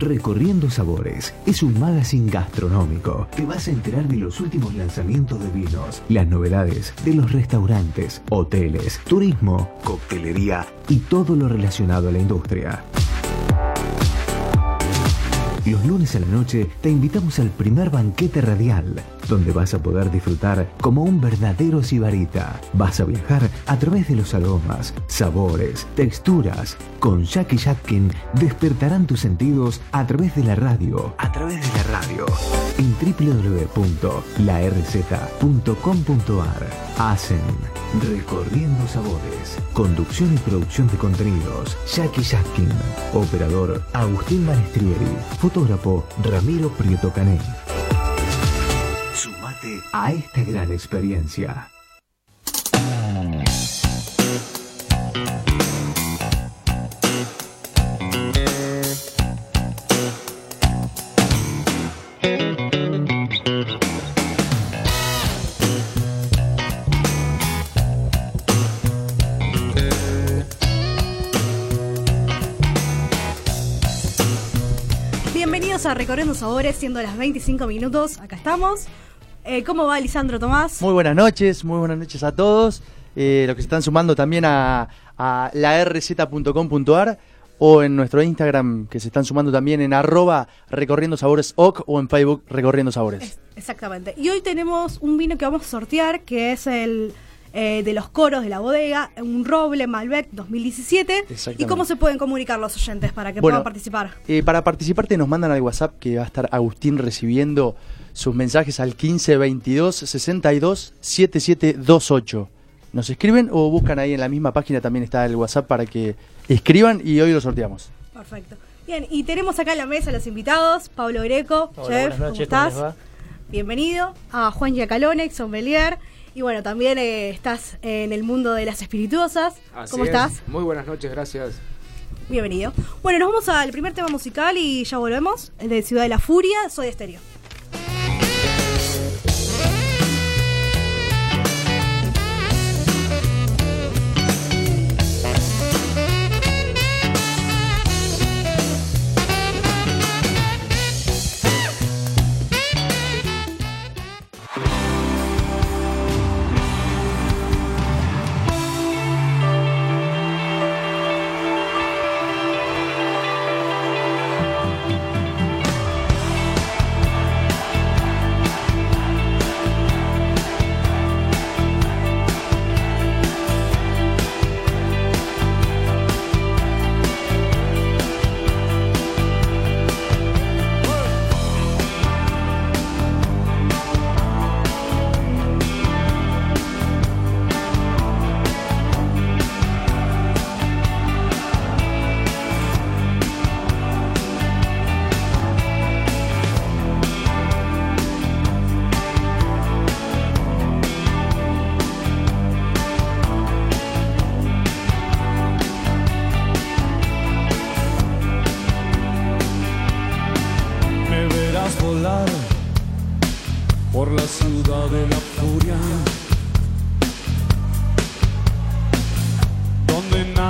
Recorriendo Sabores es un magazine gastronómico. Te vas a enterar de los últimos lanzamientos de vinos, las novedades de los restaurantes, hoteles, turismo, coctelería y todo lo relacionado a la industria. Los lunes a la noche te invitamos al primer banquete radial, donde vas a poder disfrutar como un verdadero sibarita. Vas a viajar a través de los aromas, sabores, texturas. Con Jackie Jatkin despertarán tus sentidos a través de la radio. A través de la radio. En www.larz.com.ar. Hacen Recorriendo Sabores. Conducción y producción de contenidos. Jackie Jatkin. Operador Agustín Manestrieri. Fotógrafo Ramiro Prieto Cané. A esta gran experiencia. Bienvenidos a Recorriendo Sabores, siendo las 25 minutos. Acá estamos. Eh, ¿Cómo va Lisandro Tomás? Muy buenas noches, muy buenas noches a todos. Eh, los que se están sumando también a, a la rz.com.ar o en nuestro Instagram, que se están sumando también en arroba recorriendo sabores oc o en Facebook recorriendo sabores. Es- exactamente. Y hoy tenemos un vino que vamos a sortear, que es el eh, de los coros de la bodega, un roble Malbec 2017. Exactamente. ¿Y cómo se pueden comunicar los oyentes para que Bueno, puedan participar? Eh, para participar te nos mandan al WhatsApp que va a estar Agustín recibiendo sus mensajes al 15 22 62 7728. Nos escriben o buscan ahí en la misma página también está el WhatsApp para que escriban y hoy lo sorteamos. Perfecto. Bien, y tenemos acá en la mesa los invitados, Pablo Greco, Hola, chef, noches, ¿cómo ¿cómo estás? Bienvenido. A Juan Giacalone, sommelier. Y bueno, también eh, estás en el mundo de las espirituosas. Así ¿Cómo es. estás? Muy buenas noches, gracias. Bienvenido. Bueno, nos vamos al primer tema musical y ya volvemos. De Ciudad de la Furia, Soy Estéreo.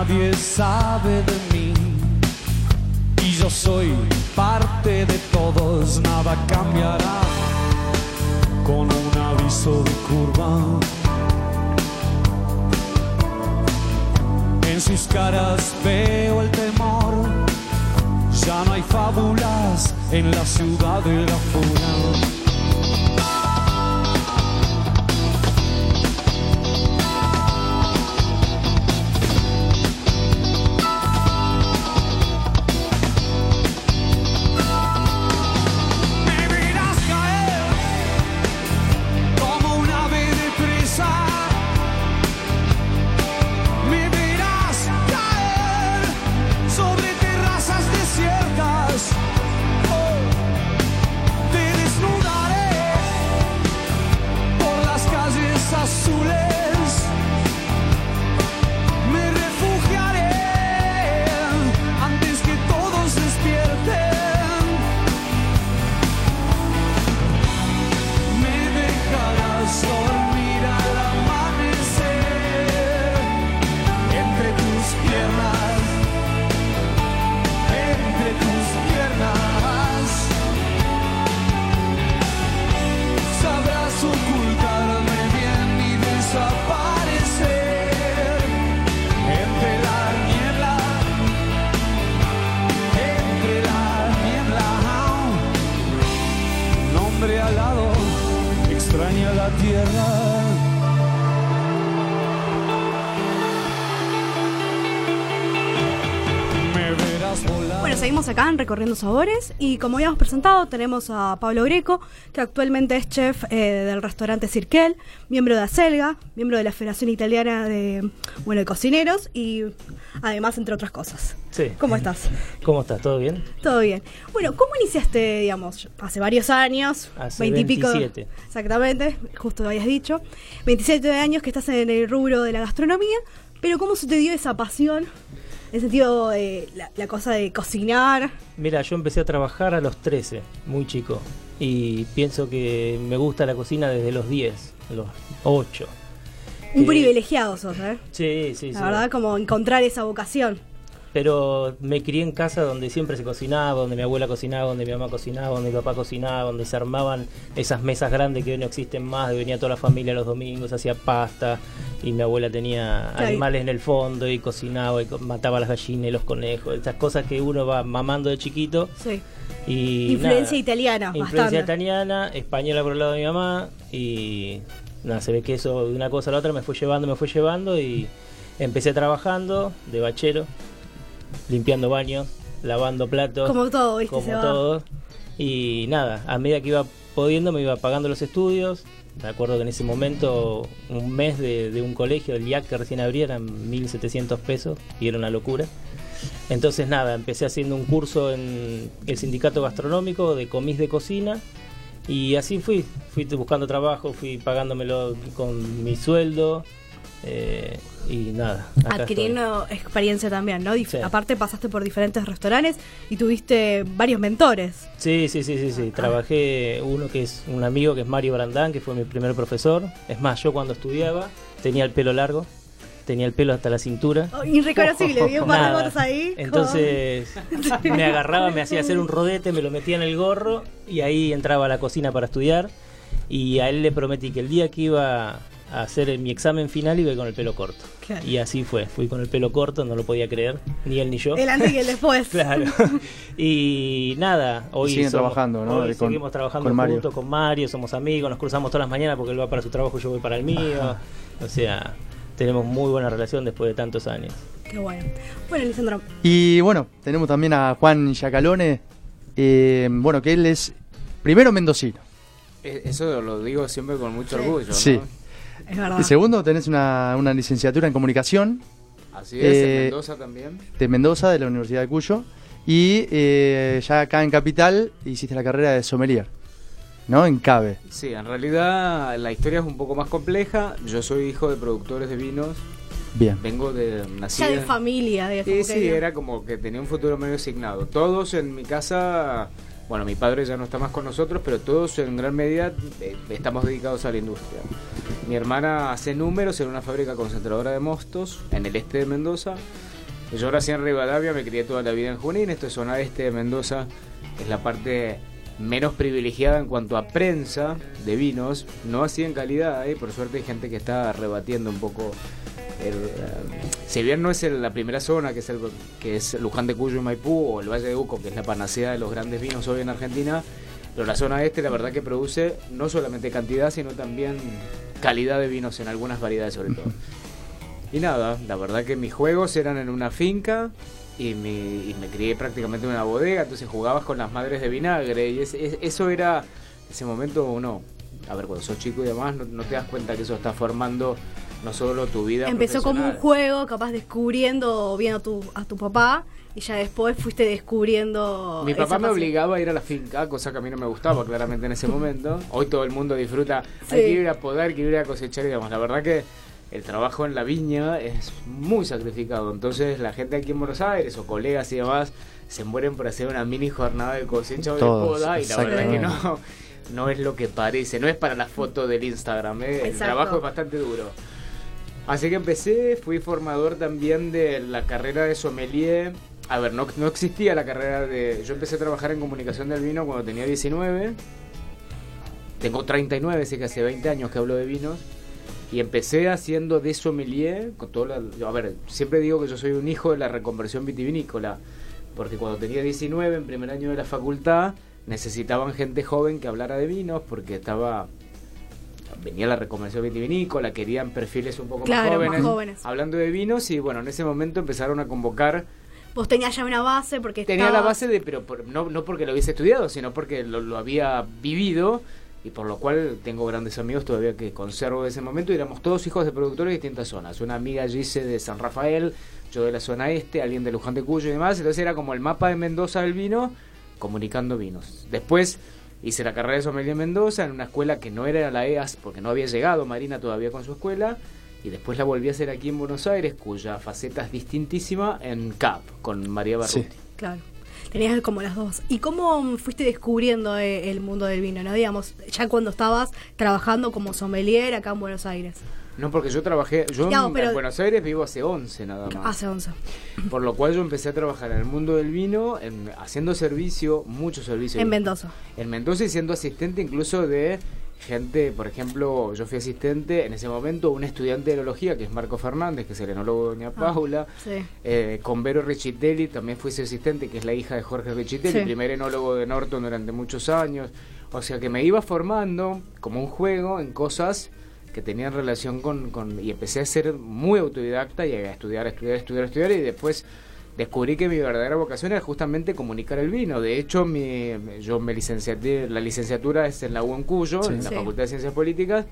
Nadie sabe de mí y yo soy parte de todos, nada cambiará con un aviso de curva. En sus caras veo el temor. Ya no hay fábulas en la ciudad de la furia. Bueno, seguimos acá en Recorriendo Sabores y como habíamos presentado tenemos a Pablo Greco, que actualmente es chef eh, del restaurante Cirquel, miembro de Acelga, miembro de la Federación Italiana de, bueno, de Cocineros y además entre otras cosas. Sí. ¿Cómo estás? ¿Cómo estás? ¿Todo bien? Todo bien. Bueno, ¿cómo iniciaste, digamos, hace varios años? Hace 20 y pico. 27. Exactamente, justo lo habías dicho. 27 años que estás en el rubro de la gastronomía, pero ¿cómo se te dio esa pasión? En sentido de la, la cosa de cocinar. Mira, yo empecé a trabajar a los 13, muy chico. Y pienso que me gusta la cocina desde los 10, los 8. Un Eh, privilegiado sos, ¿eh? Sí, sí, La sí. verdad, como encontrar esa vocación. Pero me crié en casa donde siempre se cocinaba, donde mi abuela cocinaba, donde mi mamá cocinaba, donde mi papá cocinaba, donde se armaban esas mesas grandes que hoy no existen más, que venía toda la familia los domingos, hacía pasta y mi abuela tenía animales en el fondo y cocinaba y mataba las gallinas y los conejos, esas cosas que uno va mamando de chiquito. Sí. Y Influencia nada, italiana, Influencia bastante. italiana, española por el lado de mi mamá y nada, se ve que eso de una cosa a la otra me fue llevando, me fue llevando y empecé trabajando de bachero, limpiando baños, lavando platos, Como todo, ¿viste? como Se va. todo. Y nada, a medida que iba pudiendo me iba pagando los estudios. Me acuerdo que en ese momento un mes de, de un colegio, el IAC que recién abría, eran 1.700 pesos y era una locura. Entonces nada, empecé haciendo un curso en el sindicato gastronómico de comis de cocina y así fui, fui buscando trabajo, fui pagándomelo con mi sueldo eh, y nada. Adquiriendo experiencia también, ¿no? Dif- Sí. Aparte pasaste por diferentes restaurantes y tuviste varios mentores. Sí, sí, sí, sí, sí. Trabajé uno que es un amigo que es Mario Brandán, que fue mi primer profesor. Es más, yo cuando estudiaba tenía el pelo largo, tenía el pelo hasta la cintura. Oh, irreconocible, vi un par de Nada. fotos ahí. Entonces me agarraba, me hacía hacer un rodete, me lo metía en el gorro y ahí entraba a la cocina para estudiar. Y a él le prometí que el día que iba a hacer mi examen final iba con el pelo corto. Claro. Y así fue, fui con el pelo corto, no lo podía creer, ni él ni yo. El antes y el después. Claro. Y nada, hoy Siguen somos- trabajando, ¿no? hoy Con- seguimos trabajando con juntos con Mario, somos amigos, nos cruzamos todas las mañanas porque él va para su trabajo y yo voy para el mío. O sea, tenemos muy buena relación después de tantos años. Qué bueno. Bueno, Lisandro, Y bueno, tenemos también a Juan Yacalone, eh, bueno, que él es primero mendocino. Eh, Eso lo digo siempre con mucho orgullo, ¿no? Sí. Es verdad. Y segundo, tenés una, una licenciatura en comunicación Así es, Eh, en Mendoza también. de Mendoza, de la Universidad de Cuyo. Y eh, ya acá en Capital hiciste la carrera de sommelier, ¿no? En CABE. Sí, en realidad la historia es un poco más compleja. Yo soy hijo de productores de vinos. Bien. Vengo de... Nací Ya de en- familia, de Sí, sí, era como que tenía un futuro medio asignado. Todos en mi casa, bueno, mi padre ya no está más con nosotros, pero todos en gran medida eh, estamos dedicados a la industria. Mi hermana hace números en una fábrica concentradora de mostos en el este de Mendoza. Yo nací en Rivadavia, me crié toda la vida en Junín, esto es zona este de Mendoza, es la parte menos privilegiada en cuanto a prensa de vinos, no así en calidad, ¿eh? por suerte hay gente que está rebatiendo un poco el, eh, si bien no es el- la primera zona, que es, el, que es Luján de Cuyo y Maipú, o el Valle de Uco, que es la panacea de los grandes vinos hoy en Argentina, pero la zona este, la verdad que produce no solamente cantidad, sino también calidad de vinos en algunas variedades sobre todo. Y nada, la verdad que mis juegos eran en una finca y, me crié prácticamente en una bodega, entonces jugabas con las madres de vinagre y es- es- eso era, ese momento uno, a ver, cuando sos chico y demás, no, no te das cuenta que eso está formando no solo tu vida Empezó como un juego, capaz descubriendo, viendo a tu, a tu papá, y ya después fuiste descubriendo. Mi esa papá me pasión. obligaba a ir a la finca, cosa que a mí no me gustaba claramente en ese momento. Hoy todo el mundo disfruta, Sí. hay que ir a podar, hay que ir a cosechar y demás. La verdad que el trabajo en la viña es muy sacrificado. Entonces la gente aquí en Buenos Aires o colegas y demás se mueren por hacer una mini jornada de cosecha o de poda y la verdad que no, no es lo que parece. No es para la foto del Instagram, ¿eh? el trabajo es bastante duro. Así que empecé, fui formador también de la carrera de sommelier. A ver, no, existía la carrera de... Yo empecé a trabajar en comunicación del vino cuando tenía 19. Tengo 39, así que hace 20 años que hablo de vinos. Y empecé haciendo de sommelier. Con toda la- a ver, siempre digo que yo soy un hijo de la reconversión vitivinícola. Porque cuando tenía 19, en primer año de la facultad, necesitaban gente joven que hablara de vinos porque estaba venía la recomendación vitivinícola, querían perfiles un poco Claro, más, más jóvenes, jóvenes. hablando de vinos y bueno, en ese momento empezaron a convocar Vos tenías ya una base porque Tenía la estabas- base de, pero por- no, no porque lo hubiese estudiado, sino porque lo, lo había vivido y por lo cual tengo grandes amigos todavía que conservo de ese momento y éramos todos hijos de productores de distintas zonas. Una amiga Gise de San Rafael, yo de la zona este, alguien de Luján de Cuyo y demás. Entonces era como el mapa de Mendoza del vino, comunicando vinos. Después hice la carrera de sommelier en Mendoza en una escuela que no era la EAS porque no había llegado Marina todavía con su escuela. Y después la volví a hacer aquí en Buenos Aires, cuya faceta es distintísima en CAP, con María Barruti. Sí. Claro. Tenías como las dos. ¿Y cómo fuiste descubriendo eh, el mundo del vino, no? Digamos, ya cuando estabas trabajando como sommelier acá en Buenos Aires. No, porque yo trabajé, yo en- Buenos Aires vivo hace 11 nada más. Hace 11. Por lo cual yo empecé a trabajar en el mundo del vino, en- haciendo servicio, mucho servicio. En Mendoza. En Mendoza y siendo asistente incluso de gente, por ejemplo, yo fui asistente en ese momento, un estudiante de enología que es Marco Fernández, que es el enólogo de Doña Paula. Sí. Eh, con Vero Richitelli también fui su asistente, que es la hija de Jorge Richitelli, Sí. primer enólogo de Norton durante muchos años. O sea que me iba formando como un juego en cosas que tenían relación con, con- Y empecé a ser muy autodidacta y a estudiar, estudiar, estudiar, estudiar y después descubrí que mi verdadera vocación era justamente comunicar el vino. De hecho, mi, yo me licenciaté, la licenciatura es en la Cuyo, Sí. en la Sí. Facultad de Ciencias Políticas,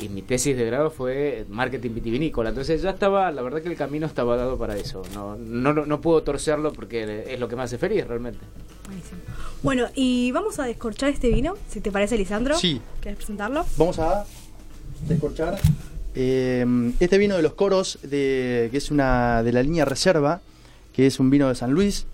y mi tesis de grado fue marketing vitivinícola. Entonces ya estaba, la verdad que el camino estaba dado para eso. No, no, no, no puedo torcerlo porque es lo que me hace feliz realmente. Buenísimo. Bueno, y vamos a descorchar este vino, si te parece, Lisandro. Sí. ¿Quieres presentarlo? Vamos a descorchar eh, este vino de los coros, de, que es una de la línea Reserva, que es un vino de San Luis,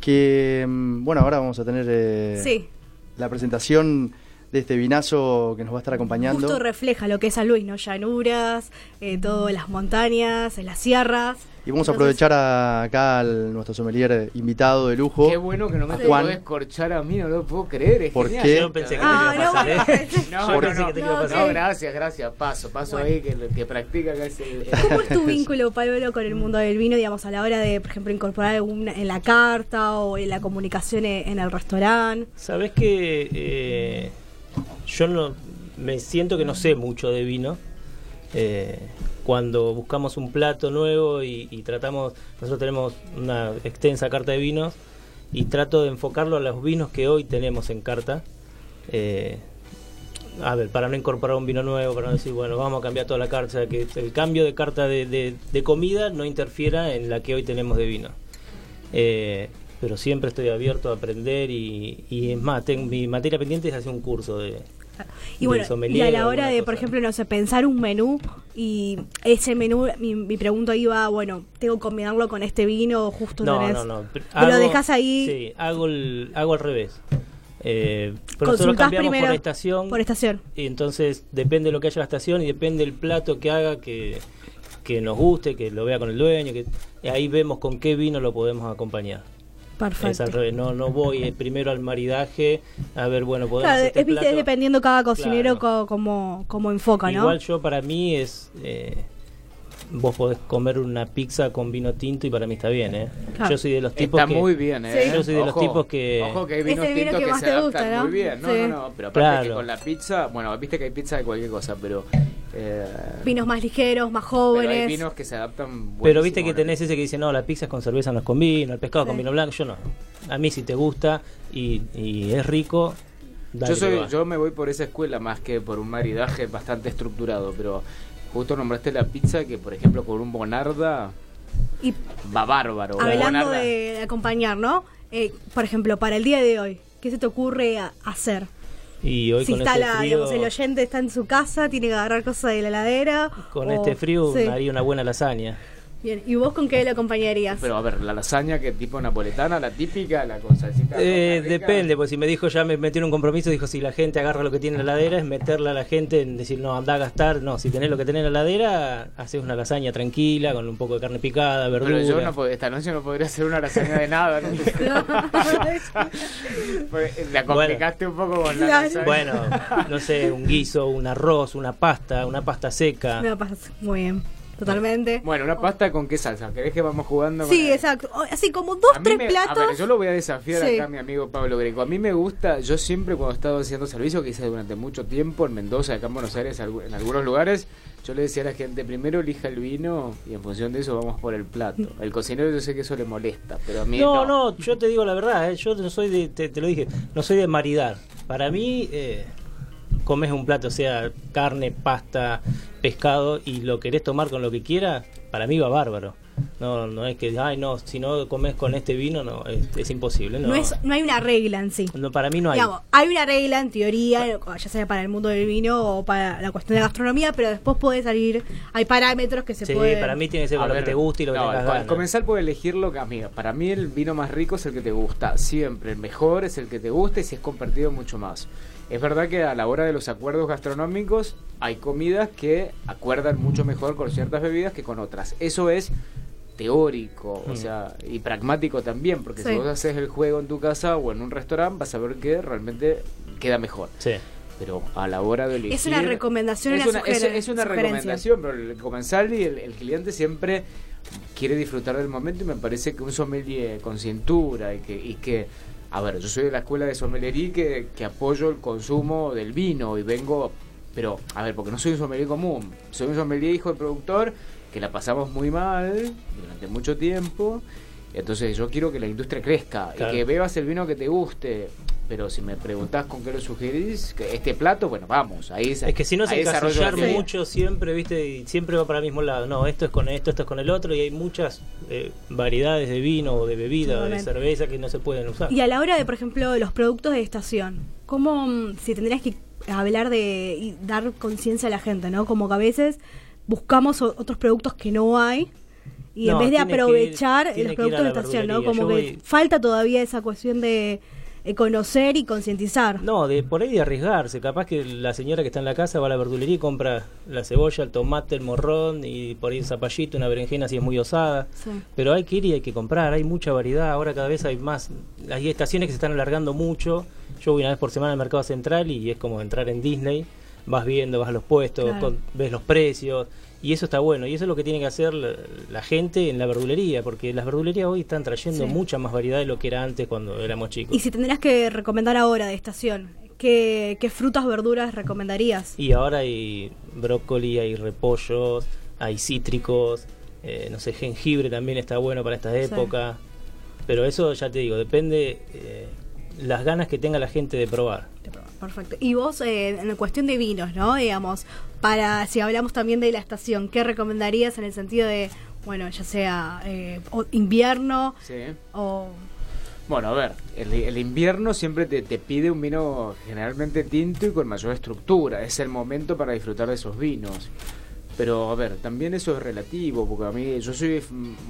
que, mm, bueno, ahora vamos a tener eh, Sí. la presentación de este vinazo que nos va a estar acompañando. Justo refleja lo que es San Luis, ¿no? Llanuras, eh, todas las montañas, en las sierras. Y vamos a aprovechar a- acá al nuestro sommelier invitado de lujo. Qué bueno que no me tocó Juan. a mí, no lo puedo creer. Es ¿Por genial. qué? Yo pensé que Ah, te iba a no, pasar, bueno, ¿eh? No, no, pensé no, que te iba a no, pasar. No, gracias, gracias. Paso, paso Bueno. ahí que, que practica acá ese- ¿Cómo es tu vínculo, Pablo, con el mundo del vino, digamos, a la hora de, por ejemplo, incorporar alguna en la carta o en la comunicación en, en el restaurante? Sabes que eh, yo no me siento que no sé mucho de vino. Eh, cuando buscamos un plato nuevo y, tratamos, nosotros tenemos una extensa carta de vinos y trato de enfocarlo a los vinos que hoy tenemos en carta. Eh, a ver, para no incorporar un vino nuevo, para no decir, bueno, vamos a cambiar toda la carta, que el cambio de carta de, de- de comida no interfiera en la que hoy tenemos de vino. Eh, pero siempre estoy abierto a aprender y, y es más, tengo, mi materia pendiente es hacer un curso de... Y bueno, y a la hora de, por ejemplo, no sé, pensar un menú y ese menú, mi, mi pregunta iba, bueno, tengo que combinarlo con este vino o justo No, tenés- no, no. Te lo dejas ahí, Sí, hago, el, hago al revés. Eh, pero nosotros cambiamos primero por estación. por estación. Y entonces depende de lo que haya en la estación y depende del plato que haga que, que nos guste, que lo vea con el dueño, que ahí vemos con qué vino lo podemos acompañar. Es al Perfecto. revés, no, no voy eh, primero al maridaje a ver, bueno, podemos Claro, este es, plato. es dependiendo cada cocinero Claro. co- como, como enfoca, ¿no? Igual yo para mí es eh, vos podés comer una pizza con vino tinto y para mí está bien, ¿eh? Claro. Yo soy de los tipos Está que muy bien, ¿eh? Sí. Yo soy de los tipos que- Ojo que hay vinos vino tintos que que, más se te adaptan gusta, ¿no? muy bien. No, Sí. no, no. Pero aparte Claro. que con la pizza... Bueno, viste que hay pizza de cualquier cosa, pero... Eh, Vinos más ligeros, más pero hay jóvenes. vinos que se adaptan Pero viste que tenés ese que dice, no, la pizza es con cerveza, no es con vino, el pescado Sí. con vino blanco, yo no. A mí si te gusta y, y es rico, dale Yo, soy, yo me voy por esa escuela más que por un maridaje bastante estructurado, pero justo nombraste la pizza que, por ejemplo, con un bonarda Y va bárbaro. La hablando bonarda- de acompañar, ¿no? Eh, por ejemplo, para el día de hoy, ¿qué se te ocurre hacer? Y hoy si con está este la, frío, digamos, el oyente está en su casa, tiene que agarrar cosas de la heladera. con o- este frío Sí. haría una buena lasaña. Bien, ¿y vos con qué lo acompañarías? Pero a ver, la lasaña que tipo napoletana, la típica, la con salsita. Eh, depende, pues si me dijo, ya me metieron un compromiso, dijo, si la gente agarra lo que tiene en la heladera, es meterla a la gente en decir, no, anda a gastar, no, si tenés lo que tenés en la heladera, haces una lasaña tranquila, con un poco de carne picada, verdura. Pero yo no pod- esta noche no podría hacer una lasaña de nada. ¿no? La complicaste un poco con la Claro. lasaña. Bueno, no sé, un guiso, un arroz, una pasta, una pasta seca. Me pasa muy bien. Totalmente. Bueno, una pasta con qué salsa. ¿Querés que vamos jugando? Sí, exacto. Así como dos, A tres me- platos. A ver, yo lo voy a desafiar Sí. acá a mi amigo Pablo Greco. A mí me gusta, yo siempre cuando he estado haciendo servicio, que hice durante mucho tiempo en Mendoza, acá en Buenos Aires, en algunos lugares, yo le decía a la gente, primero elija el vino y en función de eso vamos por el plato. El cocinero yo sé que eso le molesta, pero a mí No, no. no, yo te digo la verdad, eh, yo no soy de, te, te lo dije, no soy de maridar. Para mí, eh, comes un plato, sea carne, pasta, pescado, y lo querés tomar con lo que quiera, para mí va bárbaro. No, no es que, ay, no, si no comes con este vino, no, es, es imposible. No, no, es, no hay una regla en sí. No, para mí no hay. Digamos, hay una regla en teoría, ya sea para el mundo del vino o para la cuestión de gastronomía, pero después puede salir, hay parámetros que se Sí, pueden... para mí tiene que ser lo ver, que te guste y lo que no, tengas ganas. comensal puede elegir lo que amiga. Para mí el vino más rico es el que te gusta, siempre. El mejor es el que te gusta y si es compartido mucho más. Es verdad que a la hora de los acuerdos gastronómicos hay comidas que acuerdan mucho mejor con ciertas bebidas que con otras. Eso es teórico, o Mm. sea, y pragmático también, porque Sí. si vos haces el juego en tu casa o en un restaurante vas a ver que realmente queda mejor. Sí. Pero a la hora de elegir... Es una recomendación, es una es, una recomendación, pero el comensal y el, el cliente siempre quiere disfrutar del momento y me parece que un sommelier con cintura y que, y que a ver, yo soy de la escuela de sommelería que, que apoyo el consumo del vino y vengo, pero a ver, porque no soy un sommelier común, soy un sommelier hijo de productor que la pasamos muy mal durante mucho tiempo. Entonces yo quiero que la industria crezca Claro. y que bebas el vino que te guste. Pero si me preguntás con qué lo sugerís, que este plato, bueno, vamos, ahí Es que si no se encasillar mucho siempre, viste, y siempre va para el mismo lado. No, esto es con esto, esto es con el otro, y hay muchas eh, variedades de vino o de bebida o de cerveza que no se pueden usar. Y a la hora de, por ejemplo, los productos de estación, ¿cómo mm, si tendrías que hablar de y dar conciencia a la gente, ¿no? Como que a veces buscamos otros productos que no hay y en vez de ir- aprovechar los productos de estación, ¿no? Como Yo que voy- falta todavía esa cuestión de conocer y concientizar. No, de por ahí de arriesgarse. Capaz que la señora que está en la casa va a la verdulería y compra la cebolla, el tomate, el morrón y por ahí un zapallito, una berenjena si es muy osada. Sí. Pero hay que ir y hay que comprar, hay mucha variedad. Ahora cada vez hay más. Hay estaciones que se están alargando mucho. Yo voy una vez por semana al mercado central y es como entrar en Disney. Vas viendo, vas a los puestos, Claro. con- ves los precios. Y eso está bueno. Y eso es lo que tiene que hacer la, la gente en la verdulería. Porque las verdulerías hoy están trayendo Sí. mucha más variedad de lo que era antes cuando éramos chicos. Y si tendrías que recomendar ahora de estación, ¿qué, qué frutas, verduras recomendarías? Y ahora hay brócoli, hay repollos, hay cítricos, eh, no sé, jengibre también está bueno para esta Sí. época. Pero eso ya te digo, depende eh, las ganas que tenga la gente de probar. Perfecto. Y vos, eh, en cuestión de vinos, ¿no? Digamos, para, si hablamos también de la estación, ¿qué recomendarías en el sentido de, bueno, ya sea eh, o- invierno Sí. o... Bueno, a ver, el, el invierno siempre te, te pide un vino generalmente tinto y con mayor estructura. Es el momento para disfrutar de esos vinos. Pero a ver, también eso es relativo, porque a mí yo soy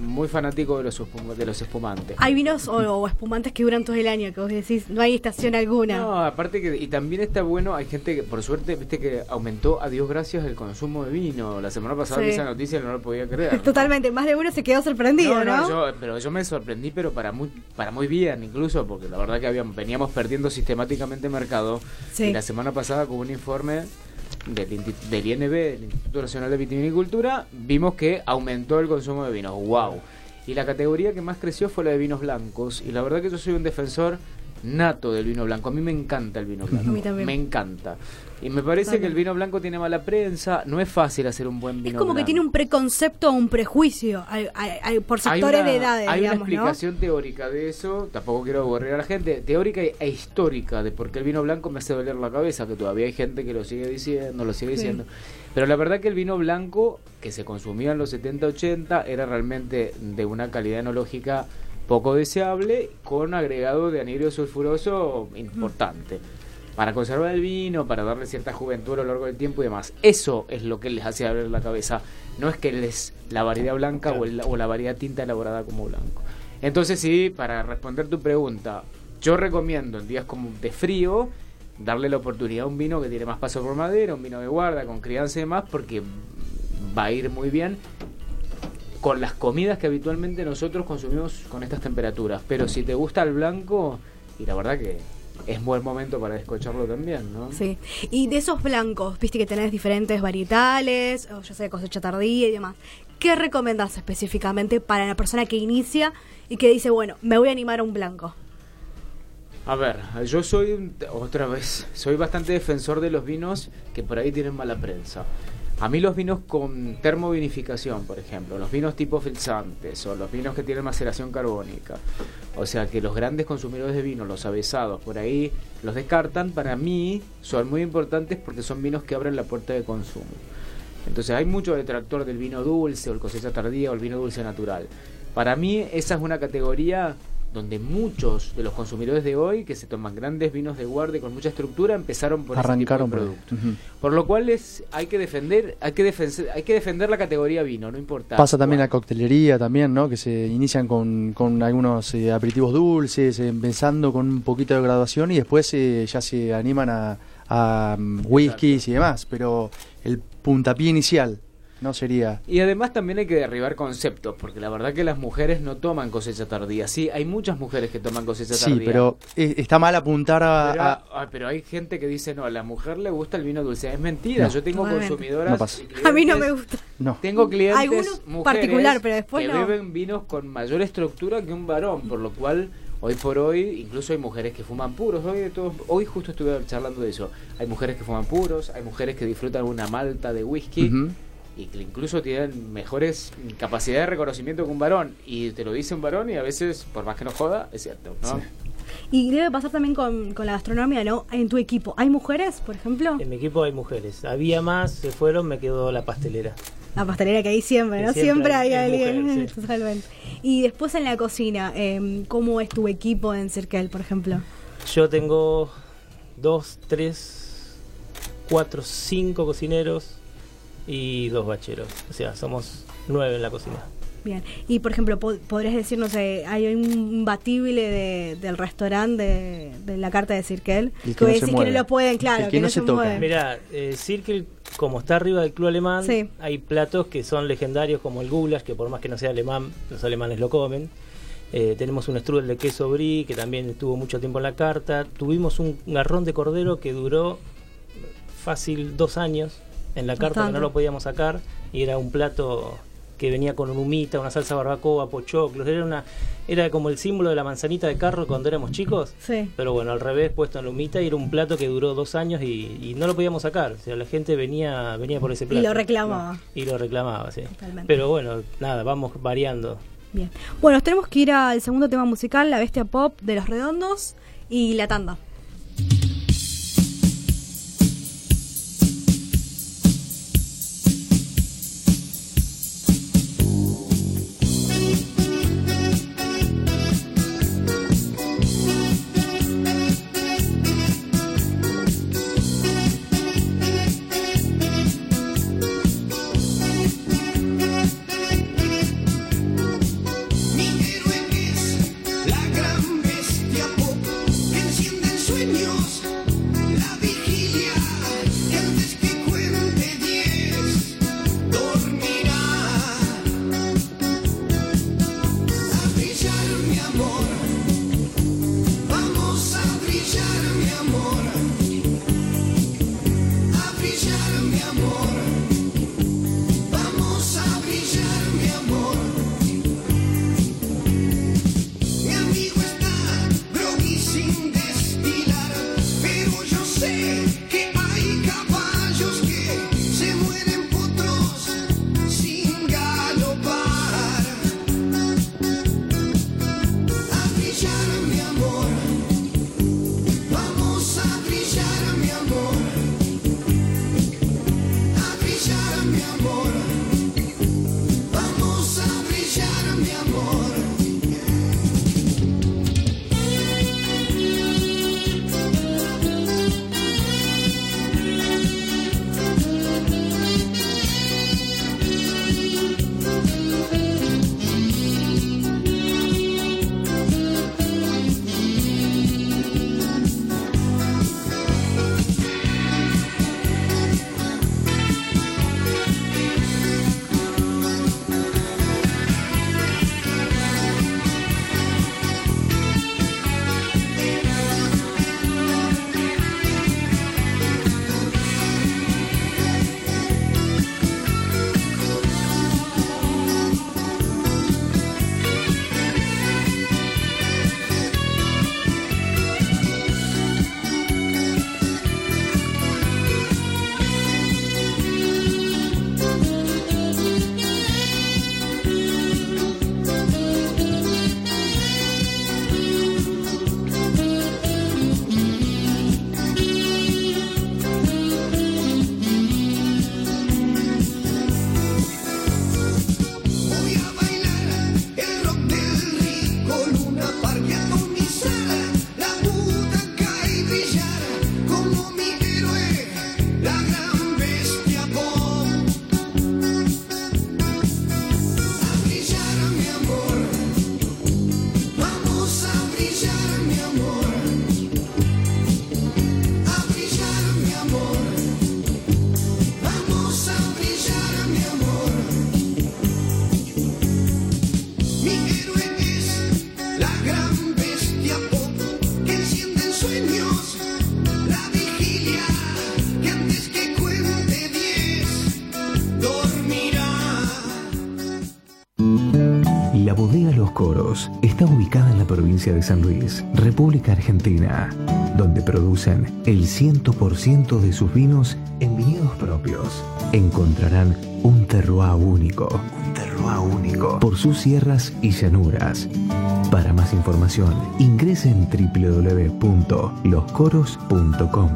muy fanático de los, espum- de los espumantes. Hay vinos o, o espumantes que duran todo el año, que vos decís, no hay estación alguna. No, aparte que, y también está bueno, hay gente que, por suerte, viste que aumentó, a Dios gracias, el consumo de vino. La semana pasada Sí. vi esa noticia y no lo podía creer. Totalmente, más de uno se quedó sorprendido, ¿no? yo- pero yo me sorprendí, pero para muy, para muy bien, incluso, porque la verdad que habíamos, veníamos perdiendo sistemáticamente mercado. Sí. Y la semana pasada, con un informe del, del INB, del Instituto Nacional de Vitivinicultura, vimos que aumentó el consumo de vinos. ¡Wow! Y la categoría que más creció fue la de vinos blancos. Y la verdad que yo soy un defensor nato del vino blanco. A mí me encanta el vino blanco. A mí también. Me encanta. Y me parece Totalmente. que el vino blanco tiene mala prensa. No es fácil hacer un buen Es vino como que tiene un preconcepto o un prejuicio hay- hay- hay- por Hay sectores una- de edades, Hay digamos, una explicación teórica de eso, tampoco quiero aburrir a la gente, teórica e histórica de por qué el vino blanco me hace doler la cabeza, que todavía hay gente que lo sigue diciendo, lo sigue Sí. diciendo. Pero la verdad que el vino blanco que se consumía en los 70-80 era realmente de una calidad enológica poco deseable, con agregado de anhídrido sulfuroso importante. Para conservar el vino, para darle cierta juventud a lo largo del tiempo y demás. Eso es lo que les hace abrir la cabeza. No es que les la variedad blanca o, el- o la variedad tinta elaborada como blanco. Entonces sí, para responder tu pregunta, yo recomiendo en días como de frío darle la oportunidad a un vino que tiene más paso por madera, un vino de guarda, con crianza y demás, porque va a ir muy bien con las comidas que habitualmente nosotros consumimos con estas temperaturas. Pero si te gusta el blanco, y la verdad que es buen momento para descocharlo también, ¿no? Sí. Y de esos blancos, viste que tenés diferentes varietales, o ya sea cosecha tardía y demás. ¿Qué recomendás específicamente para la persona que inicia y que dice, bueno, me voy a animar a un blanco? A ver, yo soy, otra vez, soy bastante defensor de los vinos que por ahí tienen mala prensa. A mí los vinos con termovinificación, por ejemplo, los vinos tipo filtrantes o los vinos que tienen maceración carbónica, o sea que los grandes consumidores de vino, los avesados, por ahí los descartan, para mí son muy importantes porque son vinos que abren la puerta de consumo. Entonces hay mucho detractor del vino dulce o el cosecha tardía o el vino dulce natural. Para mí esa es una categoría donde muchos de los consumidores de hoy que se toman grandes vinos de guardia con mucha estructura empezaron por Arrancaron ese tipo de producto. Por lo cual es, hay que defender, hay que defender, hay que defender la categoría vino, no importa. Pasa también la coctelería también, ¿no? Que se inician con, con algunos eh, aperitivos dulces, eh, empezando con un poquito de graduación y después eh, ya se animan a, a mm, whiskies y demás. Pero el puntapié inicial no sería... Y además también hay que derribar conceptos, porque la verdad que las mujeres no toman cosecha tardía. Sí, hay muchas mujeres que toman cosecha Sí, tardía. pero eh, está mal apuntar a... Pero, a- pero hay gente que dice, no, a la mujer le gusta el vino dulce. Es mentira, No. yo tengo Totalmente. consumidoras. No pasa. A mí no me gusta. no. Tengo clientes Algunos mujeres particular, pero después que no. beben vinos con mayor estructura que un varón, por lo cual hoy por hoy incluso hay mujeres que fuman puros. Hoy, de todos- hoy justo estuve charlando de eso. Hay mujeres que fuman puros, hay mujeres que disfrutan una malta de whisky. Y que incluso tienen mejores capacidades de reconocimiento que un varón. Y te lo dice un varón y a veces, por más que no joda, es cierto. ¿no? Sí. Y debe pasar también con, con la gastronomía, ¿no? En tu equipo, ¿hay mujeres, por ejemplo? En mi equipo hay mujeres. Había más, se fueron, me quedó la pastelera. La pastelera que hay siempre, ¿no? Siempre, siempre hay hay alguien. mujer, sí. Totalmente. Y después en la cocina, eh, ¿cómo es tu equipo en Cirkel, por ejemplo? Yo tengo dos, tres, cuatro, cinco cocineros y dos bacheros. O sea, somos nueve en la cocina. Bien. Y por ejemplo, po- podrías decir, no sé, hay un batible de, del restaurante de, de la carta de Cirkel. El que no decir que lo pueden, claro, El que no se toca. Mira, eh, Circle, como está arriba del club alemán, Sí. hay platos que son legendarios como el goulash, que por más que no sea alemán, los alemanes lo comen. Eh, tenemos un strudel de queso brie, que también estuvo mucho tiempo en la carta. Tuvimos un garrón de cordero que duró fácil dos años en la carta, que no lo podíamos sacar. Y era un plato que venía con un humita, una salsa barbacoa, pochoclos. Era, una, era como el símbolo de la manzanita de carro cuando éramos chicos. Sí. Pero bueno, al revés, puesto en la humita, y era un plato que duró dos años y, y no lo podíamos sacar. O sea, la gente venía venía por ese plato. lo reclamaba. Y lo reclamaba, sí. Totalmente. Pero bueno, nada, vamos variando. Bien. Bueno, nos tenemos que ir al segundo tema musical, La Bestia Pop de Los Redondos y La Tanda. Está ubicada en la provincia de San Luis, República Argentina, donde producen el 100% de sus vinos en viñedos propios. Encontrarán un terroir único, un terroir único por sus sierras y llanuras. Para más información, ingrese en www.loscoros.com.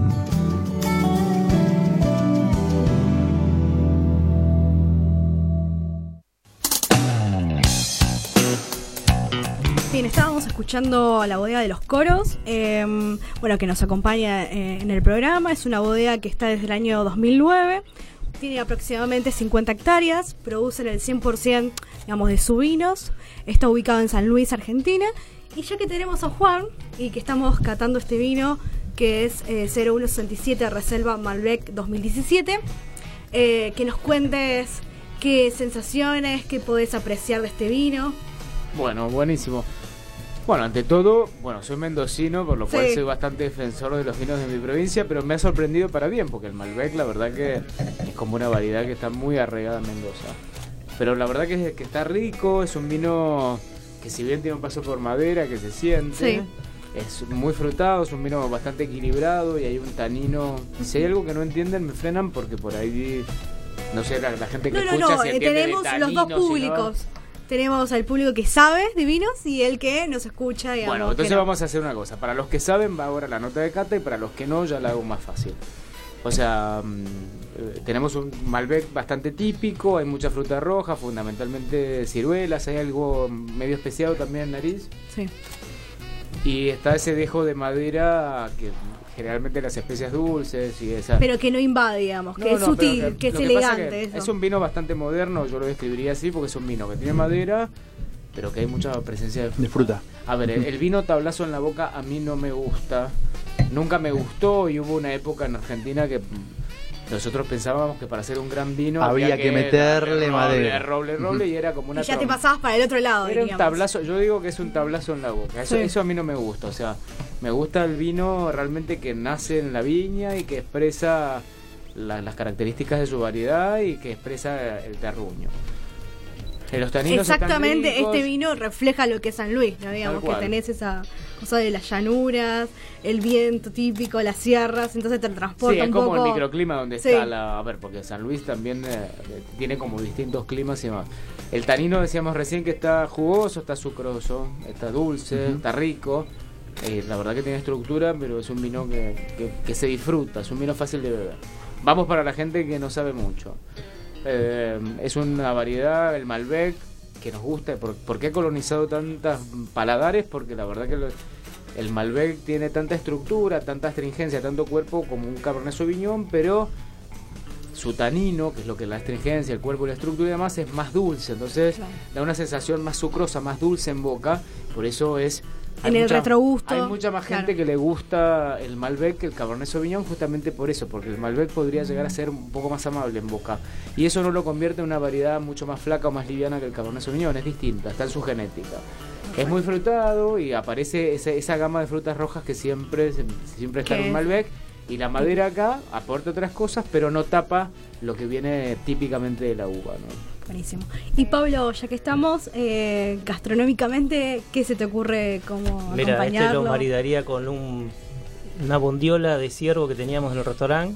escuchando la bodega de los coros, eh, bueno, que nos acompaña eh, en el programa. Es una bodega que está desde el año 2009. Tiene aproximadamente 50 hectáreas, producen el 100% digamos, de sus vinos. Está ubicado en San Luis, Argentina. Y ya que tenemos a Juan y que estamos catando este vino, que es eh, 0167 Reserva Malbec 2017, eh, que nos cuentes qué sensaciones, qué podés apreciar de este vino. Bueno, buenísimo. Bueno, ante todo, bueno, soy mendocino, por lo cual Sí. soy bastante defensor de los vinos de mi provincia, pero me ha sorprendido para bien, porque el Malbec, la verdad que es como una variedad que está muy arraigada en Mendoza. Pero la verdad que, que está rico, es un vino que si bien tiene un paso por madera, que se siente, Sí. es muy frutado, es un vino bastante equilibrado y hay un tanino... Si hay algo que no entienden, me frenan porque por ahí... No sé, la, la gente que No, no, escucha no, si eh, entiende de tenemos los dos si no- públicos. Tenemos al público que sabe de vinos y el que nos escucha. Digamos, Bueno, entonces no. vamos a hacer una cosa. Para los que saben va ahora la nota de cata y para los que no ya la hago más fácil. O sea, mm, eh, tenemos un Malbec bastante típico, hay mucha fruta roja, fundamentalmente ciruelas, hay algo medio especiado también en nariz. Sí. Y está ese dejo de madera que generalmente las especias dulces y esa... Pero que no invade, digamos, que No, es no, sutil, que, es elegante. que eso. es un vino bastante moderno, yo lo describiría así porque es un vino que tiene madera, pero que hay mucha presencia de fruta. De fruta. A ver, el, el vino tablazo en la boca a mí no me gusta. Nunca me gustó y hubo una época en Argentina que nosotros pensábamos que para hacer un gran vino Había que meterle madera. Roble, roble, roble, y era como una y ya te pasabas para el otro lado, era un tablazo, yo digo que es un tablazo en la boca. Eso, Sí. eso a mí no me gusta. O sea, me gusta el vino realmente que nace en la viña y que expresa la- las características de su variedad y que expresa el terruño. Eh, Los taninos Exactamente, este vino refleja lo que es San Luis, ¿no? digamos, que tenés esa cosa de las llanuras, el viento típico, las sierras, entonces te transporta Sí, es un como poco. el microclima donde Sí. está la... A ver, porque San Luis también eh, tiene como distintos climas y demás. El tanino decíamos recién que está jugoso, está sucroso, está dulce, está rico. Eh, la verdad que tiene estructura, pero es un vino que, que- que se disfruta, es un vino fácil de beber. Vamos para la gente que no sabe mucho. Eh, es una variedad, el Malbec, que nos gusta. ¿Por, por qué ha colonizado tantas paladares? Porque la verdad que lo- el Malbec tiene tanta estructura, tanta astringencia, tanto cuerpo como un Cabernet Sauvignon, pero su tanino, que es lo que la astringencia, el cuerpo y la estructura y demás, es más dulce. Entonces Claro. da una sensación más sucrosa, más dulce en boca. Por eso es... En el retrogusto, Hay mucha más gente claro. que le gusta el Malbec que el Cabernet Sauvignon justamente por eso, porque el Malbec podría llegar a ser un poco más amable en boca. Y eso no lo convierte en una variedad mucho más flaca o más liviana que el Cabernet Sauvignon, es distinta, está en su genética. Es muy frutado y aparece esa, esa gama de frutas rojas que siempre, siempre está en un Malbec. Y la madera acá aporta otras cosas, pero no tapa lo que viene típicamente de la uva. ¿no? Buenísimo. Y Pablo, ya que estamos, eh, gastronómicamente, ¿qué se te ocurre como Mira, este acompañarlo? lo maridaría con un, una bondiola de ciervo que teníamos en el restaurante,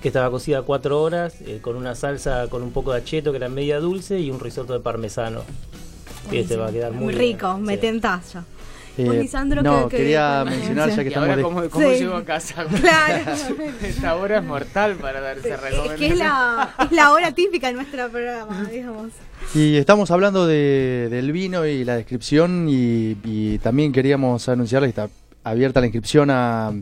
que estaba cocida cuatro horas, eh, con una salsa con un poco de acheto que era media dulce y un risotto de parmesano. Que este va a quedar muy, Muy bien. rico, me Sí. tentás ya. Eh, Lisandro, no, ¿qué- qué- quería qué- mencionar ya que Y estamos ahora, de- ¿cómo, cómo Sí. llego a casa? Claro. Esta hora es mortal para darse Es recomendación. que es la, es la hora típica de nuestro programa, digamos. Y estamos hablando de- del vino y la descripción y, y también queríamos anunciarles que está abierta la inscripción a-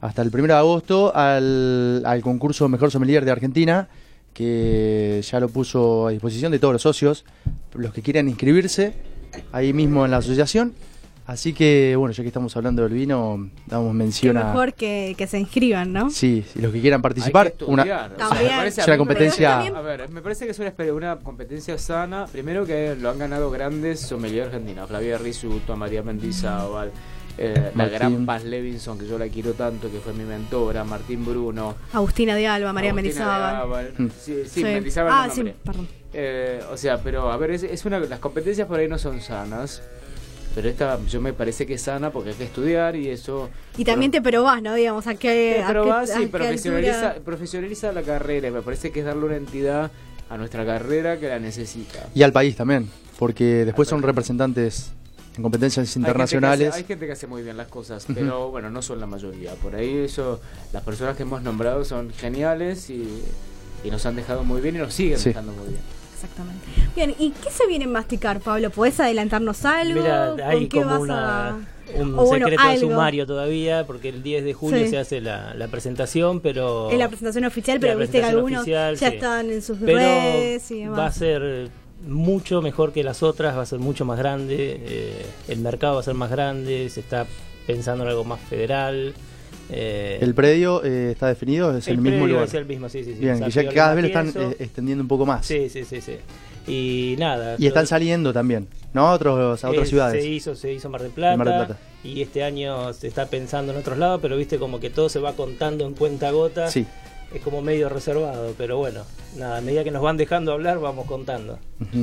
hasta el 1 de agosto al, al concurso Mejor Sommelier de Argentina, que ya lo puso a disposición de todos los socios, los que quieran inscribirse ahí mismo en la asociación. Así que, bueno, ya que estamos hablando del vino, damos Qué mención a... mejor que, que se inscriban, ¿no? Sí, si los que quieran participar, Hay que una, También. Es una competencia- A ver, me parece que es una, competencia sana. Primero que lo han ganado grandes sommelier argentinos. Flavia Risuto, María Mendizábal, eh, la gran Paz Levinson, que yo la quiero tanto, que fue mi mentora, Martín Bruno. Agustina de Alba, María Mendizábal. Mm. Sí, sí, Sí. Mendizábal Ah, no sí, perdón. Eh, o sea, pero a ver, es, es una, las competencias por ahí no son sanas. Pero esta yo me parece que es sana porque hay que estudiar y eso... Y también te probás, ¿no? Digamos, a qué... Te a probás qué- y profesionaliza, altura- profesionaliza la carrera. y Me parece que es darle una entidad a nuestra carrera que la necesita. Y al país también, porque después son representantes en competencias Hay gente que internacionales. hace- Hay gente que hace muy bien las cosas, pero bueno, no son la mayoría. Por ahí eso, las personas que hemos nombrado son geniales y, y nos han dejado muy bien y nos siguen Sí. dejando muy bien. Exactamente. Bien, ¿y qué se viene a masticar, Pablo? ¿Podés adelantarnos algo? Mira, ¿Con hay qué como vas una, a- un o bueno, secreto de sumario todavía, porque el 10 de julio Sí. se hace la, la presentación, pero... Es la presentación oficial, pero viste que algunos oficial, ya sí. están en sus pero redes y demás. va a ser mucho mejor que las otras, va a ser mucho más grande, eh, el mercado va a ser más grande, se está pensando en algo más federal. Eh, El predio eh, está definido, es el, mismo predio lugar. es el mismo, sí, sí, sí. Bien, que ya cada vez lo están eh, extendiendo un poco más. Sí, sí, sí, sí. Y nada. Y están saliendo también, ¿no? A, otros, a otras eh, ciudades. Se hizo, se hizo Mar del Plata. Mar del Plata. Y este año se está pensando en otros lados, pero viste como que todo se va contando en cuenta gota. Sí. Es como medio reservado, pero bueno, nada, a medida que nos van dejando hablar, vamos contando.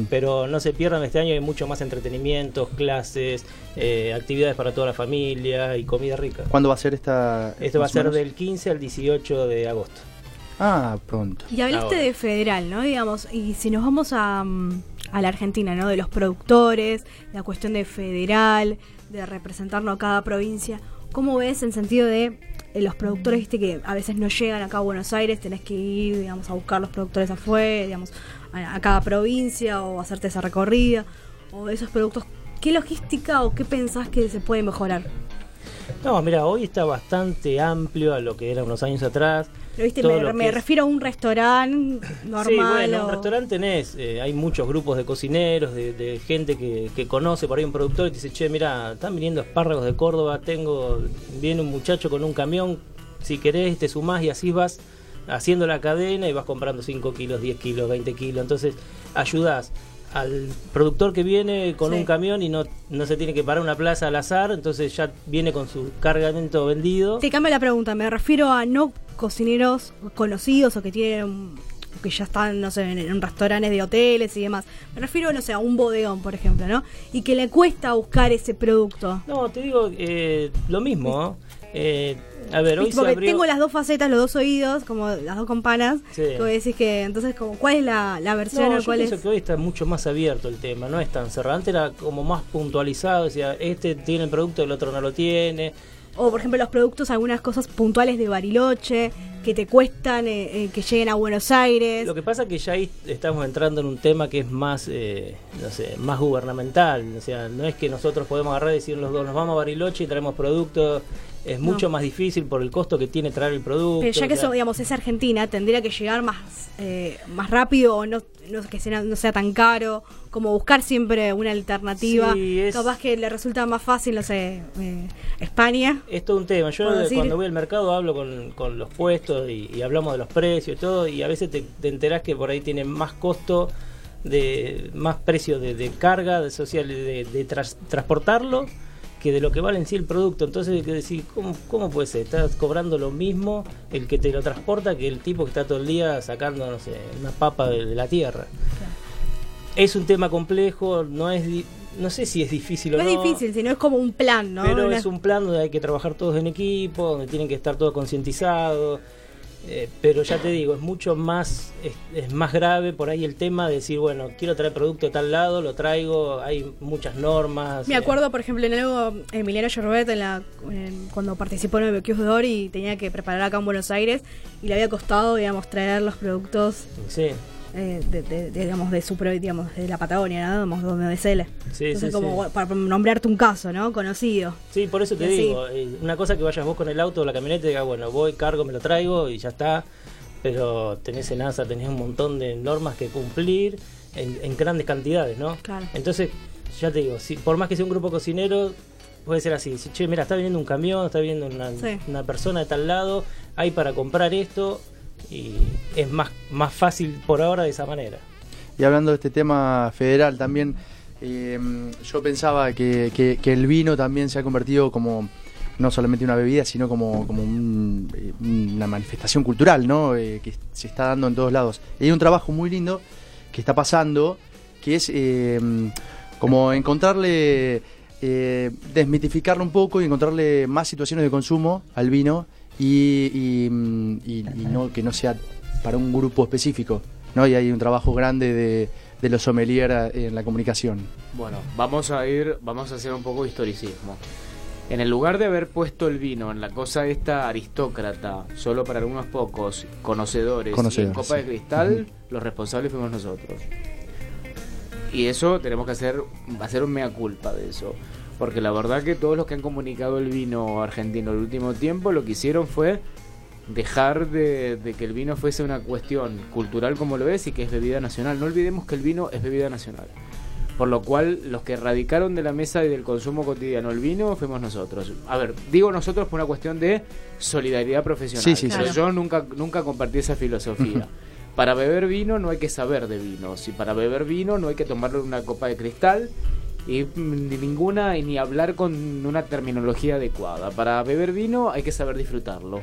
Pero no se pierdan, este año hay mucho más entretenimientos, clases, eh, actividades para toda la familia y comida rica. ¿Cuándo va a ser esta? Esto va a ser del 15 al 18 de agosto. Ah, pronto. Y hablaste Ahora. de federal, ¿no? Digamos, y si nos vamos a, mm, a la Argentina, ¿no? De los productores, la cuestión de federal, de representarnos a cada provincia. ¿Cómo ves en sentido de eh, los productores, viste, que a veces no llegan acá a Buenos Aires, tenés que ir, digamos, a buscar los productores afuera, digamos, a, a cada provincia o hacerte esa recorrida, o esos productos. ¿Qué logística o qué pensás que se puede mejorar? No, mira, hoy está bastante amplio a lo que era unos años atrás. Pero, viste, me, refiero a un restaurante normal. Sí, bueno, o- un restaurante tenés, eh, hay muchos grupos de cocineros, de, de gente que, que conoce, por ahí un productor y te dice, che, mira, están viniendo espárragos de Córdoba, tengo, viene un muchacho con un camión, si querés te sumás y así vas haciendo la cadena y vas comprando 5 kilos, 10 kilos, 20 kilos, entonces ayudás al productor que viene con Sí. un camión y no, no se tiene que parar una plaza al azar, entonces ya viene con su cargamento vendido. Te cambio la pregunta, me refiero a no cocineros conocidos o que tienen o que ya están, no sé, en, restaurantes de hoteles y demás. Me refiero, no sé, a un bodegón, por ejemplo, ¿no? Y que le cuesta buscar ese producto. No, te digo eh, lo mismo. Eh, a ver, hoy se Porque abrió... tengo las dos facetas, los dos oídos, como las dos campanas. Sí. Que decís que, entonces, como, ¿cuál es la, la versión No, o yo cuál pienso es? que hoy está mucho más abierto el tema, no es tan cerrado. Antes era como más puntualizado, decía, este tiene el producto, el otro no lo tiene. O, por ejemplo, los productos, algunas cosas puntuales de Bariloche, que te cuestan eh, eh, que lleguen a Buenos Aires. Lo que pasa es que ya ahí estamos entrando en un tema que es más, eh, no sé, más gubernamental. O sea, no es que nosotros podemos agarrar y decir los dos, nos vamos a Bariloche y traemos productos. Es mucho No. más difícil por el costo que tiene traer el producto. Pero ya que o sea, eso, digamos, es Argentina, tendría que llegar más eh, más rápido o no, no que sea, no sea tan caro, como buscar siempre una alternativa. Sí, es- Capaz que le resulta más fácil, no sé, eh, España. Es todo un tema. Yo decir- cuando voy al mercado hablo con, con los puestos y, y hablamos de los precios y todo, y a veces te, te enterás que por ahí tienen más costo, de más precio de, de carga, de social, de, de tras- transportarlo, que de lo que vale en sí el producto. Entonces hay que decir, ¿cómo, ¿cómo puede ser? Estás cobrando lo mismo el que te lo transporta que el tipo que está todo el día sacando, no sé, una papa de, de la tierra. Es un tema complejo, no es... No sé si es difícil No o es no. difícil, sino es como un plan, ¿no? Pero Una- es un plan donde hay que trabajar todos en equipo, donde tienen que estar todos concientizados. Eh, pero ya te digo, es mucho más es, es más grave por ahí el tema de decir, bueno, quiero traer producto de tal lado, lo traigo, hay muchas normas. Me eh, acuerdo, por ejemplo, en algo, Emiliano Gerbet, en la, en- cuando participó en el BQ d'Or y tenía que preparar acá en Buenos Aires, y le había costado, digamos, traer los productos Sí, eh, de, de- de, digamos, de su, digamos, de la Patagonia, ¿no? Digamos, donde él. Sí, Entonces, sí, como sí. para nombrarte un caso, ¿no? Conocido. sí, por eso te Y digo, eh, una cosa que vayas vos con el auto o la camioneta y digas, bueno, voy, cargo, me lo traigo y ya está. Pero tenés en ASA, tenés un montón de normas que cumplir en, en grandes cantidades, ¿no? Claro. Entonces, ya te digo, si, por más que sea un grupo cocinero, puede ser así. Si, che, mira, está viniendo un camión, está viniendo una, Sí. una persona de tal lado, hay para comprar esto y es más, más fácil por ahora de esa manera. Y hablando de este tema federal también, eh, yo pensaba que, que- que el vino también se ha convertido como no solamente una bebida, sino como, como un- eh, una manifestación cultural, ¿no? Eh, que se está dando en todos lados. Y hay un trabajo muy lindo que está pasando, que es eh, como encontrarle eh, desmitificarlo un poco y encontrarle más situaciones de consumo al vino y, y, y- y no que no sea para un grupo específico. ¿no? Y hay un trabajo grande de, de los sommeliers en la comunicación. Bueno, vamos a ir, vamos a hacer un poco de historicismo. En el lugar de haber puesto el vino en la cosa esta aristócrata, solo para algunos pocos conocedores, y en copa de cristal, los responsables fuimos nosotros. Y eso tenemos que hacer, hacer un mea culpa de eso. Porque la verdad que todos los que han comunicado el vino argentino el último tiempo lo que hicieron fue dejar de, de que el vino fuese una cuestión cultural como lo es y que es bebida nacional. No olvidemos que el vino es bebida nacional. Por lo cual, los que erradicaron de la mesa y del consumo cotidiano el vino fuimos nosotros. A ver, digo nosotros por una cuestión de solidaridad profesional. Sí, sí, pero yo nunca, nunca compartí esa filosofía. Para beber vino no hay que saber de vino. Si para beber vino no hay que tomarlo en una copa de cristal y ni ninguna y ni hablar con una terminología adecuada. Para beber vino hay que saber disfrutarlo.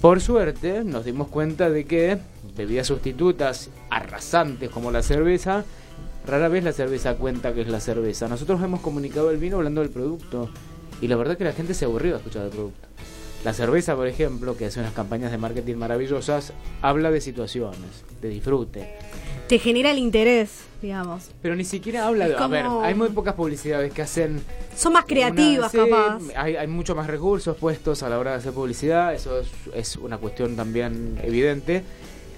Por suerte nos dimos cuenta de que bebidas sustitutas arrasantes como la cerveza, rara vez la cerveza cuenta que es la cerveza. Nosotros hemos comunicado el vino hablando del producto y la verdad que la gente se aburrió de escuchar el producto. La cerveza, por ejemplo, que hace unas campañas de marketing maravillosas, habla de situaciones, de disfrute. Te genera el interés, digamos. Pero ni siquiera habla Es de... A ver, hay muy pocas publicidades que hacen Son más creativas, una- sí, capaz. Hay, hay mucho más recursos puestos a la hora de hacer publicidad, eso es, es una cuestión también evidente.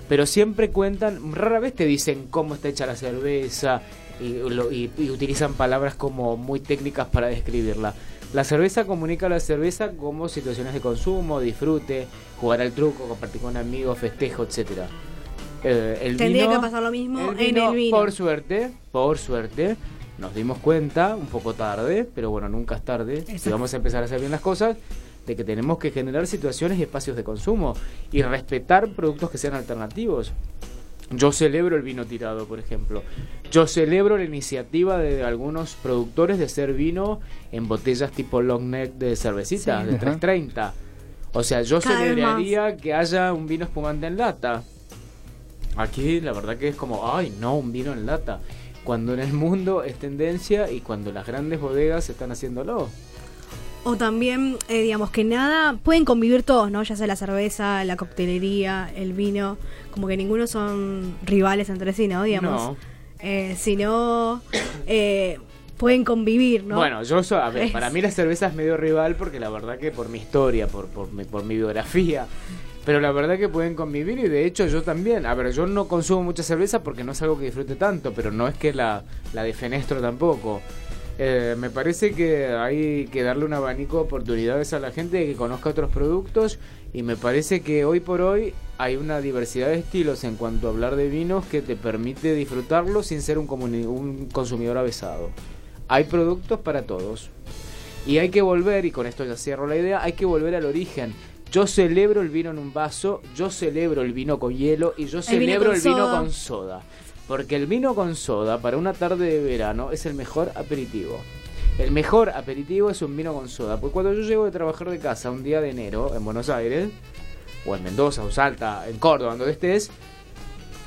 Pero siempre cuentan, rara vez te dicen cómo está hecha la cerveza y, lo- y- y utilizan palabras como muy técnicas para describirla. La cerveza comunica la cerveza como situaciones de consumo, disfrute, jugar al truco, compartir con amigos, festejo, etcétera. Eh, el Tendría vino- que pasar lo mismo el en el vino. Por suerte, por suerte, nos dimos cuenta, un poco tarde, pero bueno, nunca es tarde, si vamos a empezar a hacer bien las cosas, de que tenemos que generar situaciones y espacios de consumo y respetar productos que sean alternativos. Yo celebro el vino tirado, por ejemplo. Yo celebro la iniciativa de algunos productores de hacer vino en botellas tipo long neck de cervecita, Sí. de Ajá. 330. O sea, yo Cada celebraría que haya un vino espumante en lata. Aquí la verdad que es como, ay no, un vino en lata. Cuando en el mundo es tendencia y cuando las grandes bodegas están haciéndolo. O también, eh, digamos, que nada, pueden convivir todos, ¿no? Ya sea la cerveza, la coctelería, el vino, como que ninguno son rivales entre sí, ¿no? Digamos. No. Eh, sino, eh, pueden convivir, ¿no? Bueno, yo a ver, para mí la cerveza es medio rival porque la verdad que por mi historia, por, por, mi, por mi biografía, pero la verdad que pueden convivir y de hecho yo también. A ver, yo no consumo mucha cerveza porque no es algo que disfrute tanto, pero no es que la, la defenestro tampoco. Eh, me parece que hay que darle un abanico de oportunidades a la gente de que conozca otros productos y me parece que hoy por hoy hay una diversidad de estilos en cuanto a hablar de vinos que te permite disfrutarlo sin ser un, un consumidor avesado. Hay productos para todos. Y hay que volver, y con esto ya cierro la idea, hay que volver al origen. Yo celebro el vino en un vaso, yo celebro el vino con hielo y yo celebro el vino soda. con soda. Porque el vino con soda para una tarde de verano es el mejor aperitivo. El mejor aperitivo es un vino con soda. Porque cuando yo llego de trabajar de casa un día de enero en Buenos Aires, o en Mendoza, o Salta, en Córdoba, donde estés,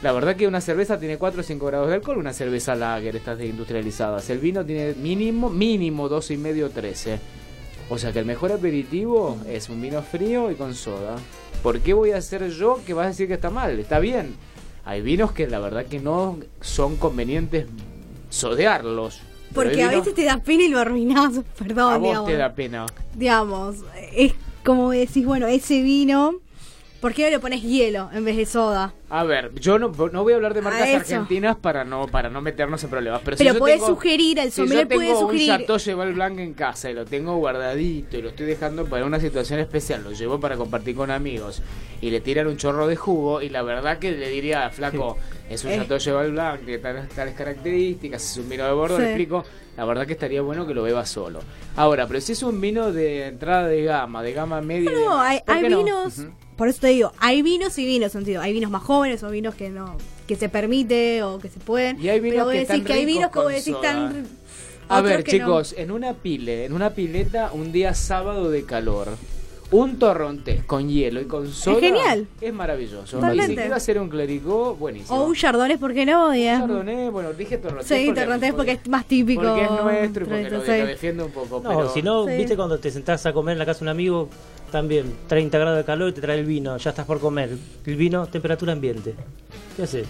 la verdad que una cerveza tiene 4 o 5 grados de alcohol, una cerveza lager, estas de industrializadas. El vino tiene mínimo, mínimo 12 y medio, 13. O sea que el mejor aperitivo es un vino frío y con soda. ¿Por qué voy a hacer yo que vas a decir que está mal? Está bien. Hay vinos que la verdad que no son convenientes sodearlos. Porque a veces te da pena y lo arruinás, perdón, a vos digamos. te da pena. Digamos, es como decís, bueno, ese vino, ¿por qué no le pones hielo en vez de soda? A ver, yo no, no voy a hablar de marcas argentinas para no para no meternos en problemas. Pero, si Pero puedes tengo- sugerir, el si sommelier puede tengo sugerir. un Chateau Blanc en casa y lo tengo guardadito y lo estoy dejando para una situación especial, lo llevo para compartir con amigos y le tiran un chorro de jugo y la verdad que le diría, flaco, es un Eh. Chateau Cheval Blanc de tales, tales características, es un vino de bordo, le Sí. explico, la verdad que estaría bueno que lo beba solo. Ahora, pero si es un vino de entrada de gama, de gama media... No, hay, ¿por hay no? vinos, Ujú. Por eso te digo, hay vinos y vinos, sentido. Hay vinos más jóvenes o vinos que no, que se permite o que se pueden. Y hay vinos pero que están que hay vinos con decís tan. A ver, no. chicos, en una pile, en una pileta, un día sábado de calor. Un torrontés con hielo y con soda. genial. Es maravilloso. Totalmente. Y si quiero hacer un clericó, buenísimo. O un chardonnay, ¿por qué no? Ya. Chardonnay, bueno, dije torrontés. Sí, torrontés porque es más típico. Porque es nuestro y porque lo, Sí. lo defiendo un poco. No, pero si no, Sí. viste cuando te sentás a comer en la casa de un amigo, también 30 grados de calor y te trae el vino, ya estás por comer. El vino, temperatura ambiente. ¿Qué haces?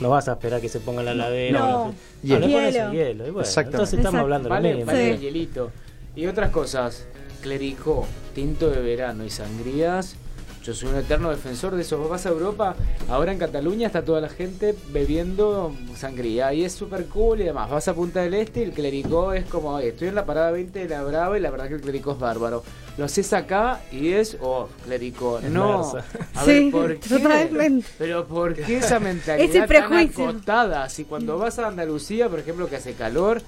No vas a esperar que se ponga en la heladera. No. no sé. Hielo. No, le pones Hielo. el hielo. Y bueno, entonces estamos Exacto. hablando de lo Vale, mismo. vale Sí. hielito. Y otras cosas, clericó, tinto de verano y sangrías. Yo soy un eterno defensor de eso. Vos vas a Europa, ahora en Cataluña está toda la gente bebiendo sangría y es súper cool y demás. Vas a Punta del Este y el clericó es como, "Oye, estoy en la parada 20 de la Brava y la verdad que el clericó es bárbaro. Lo haces acá y es, oh, clericó. No, a Sí, ver, ¿por qué? totalmente. Pero ¿por qué esa mentalidad tan acotada? Si cuando vas a Andalucía, por ejemplo, que hace calor,